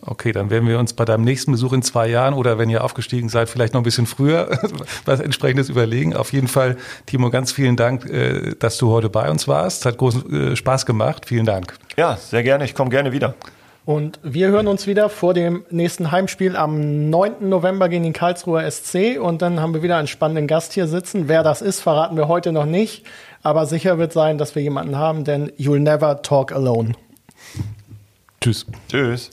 [SPEAKER 3] Okay, dann werden wir uns bei deinem nächsten Besuch in zwei Jahren oder wenn ihr aufgestiegen seid, vielleicht noch ein bisschen früher [laughs] was entsprechendes überlegen. Auf jeden Fall, Timo, ganz vielen Dank, äh, dass du heute bei uns warst. Hat großen äh, Spaß gemacht. Vielen Dank.
[SPEAKER 5] Ja, sehr gerne. Ich komme gerne wieder.
[SPEAKER 2] Und wir hören uns wieder vor dem nächsten Heimspiel am 9. November gegen den Karlsruher SC. Und dann haben wir wieder einen spannenden Gast hier sitzen. Wer das ist, verraten wir heute noch nicht. Aber sicher wird sein, dass wir jemanden haben, denn you'll never talk alone.
[SPEAKER 3] Tschüss.
[SPEAKER 5] Tschüss.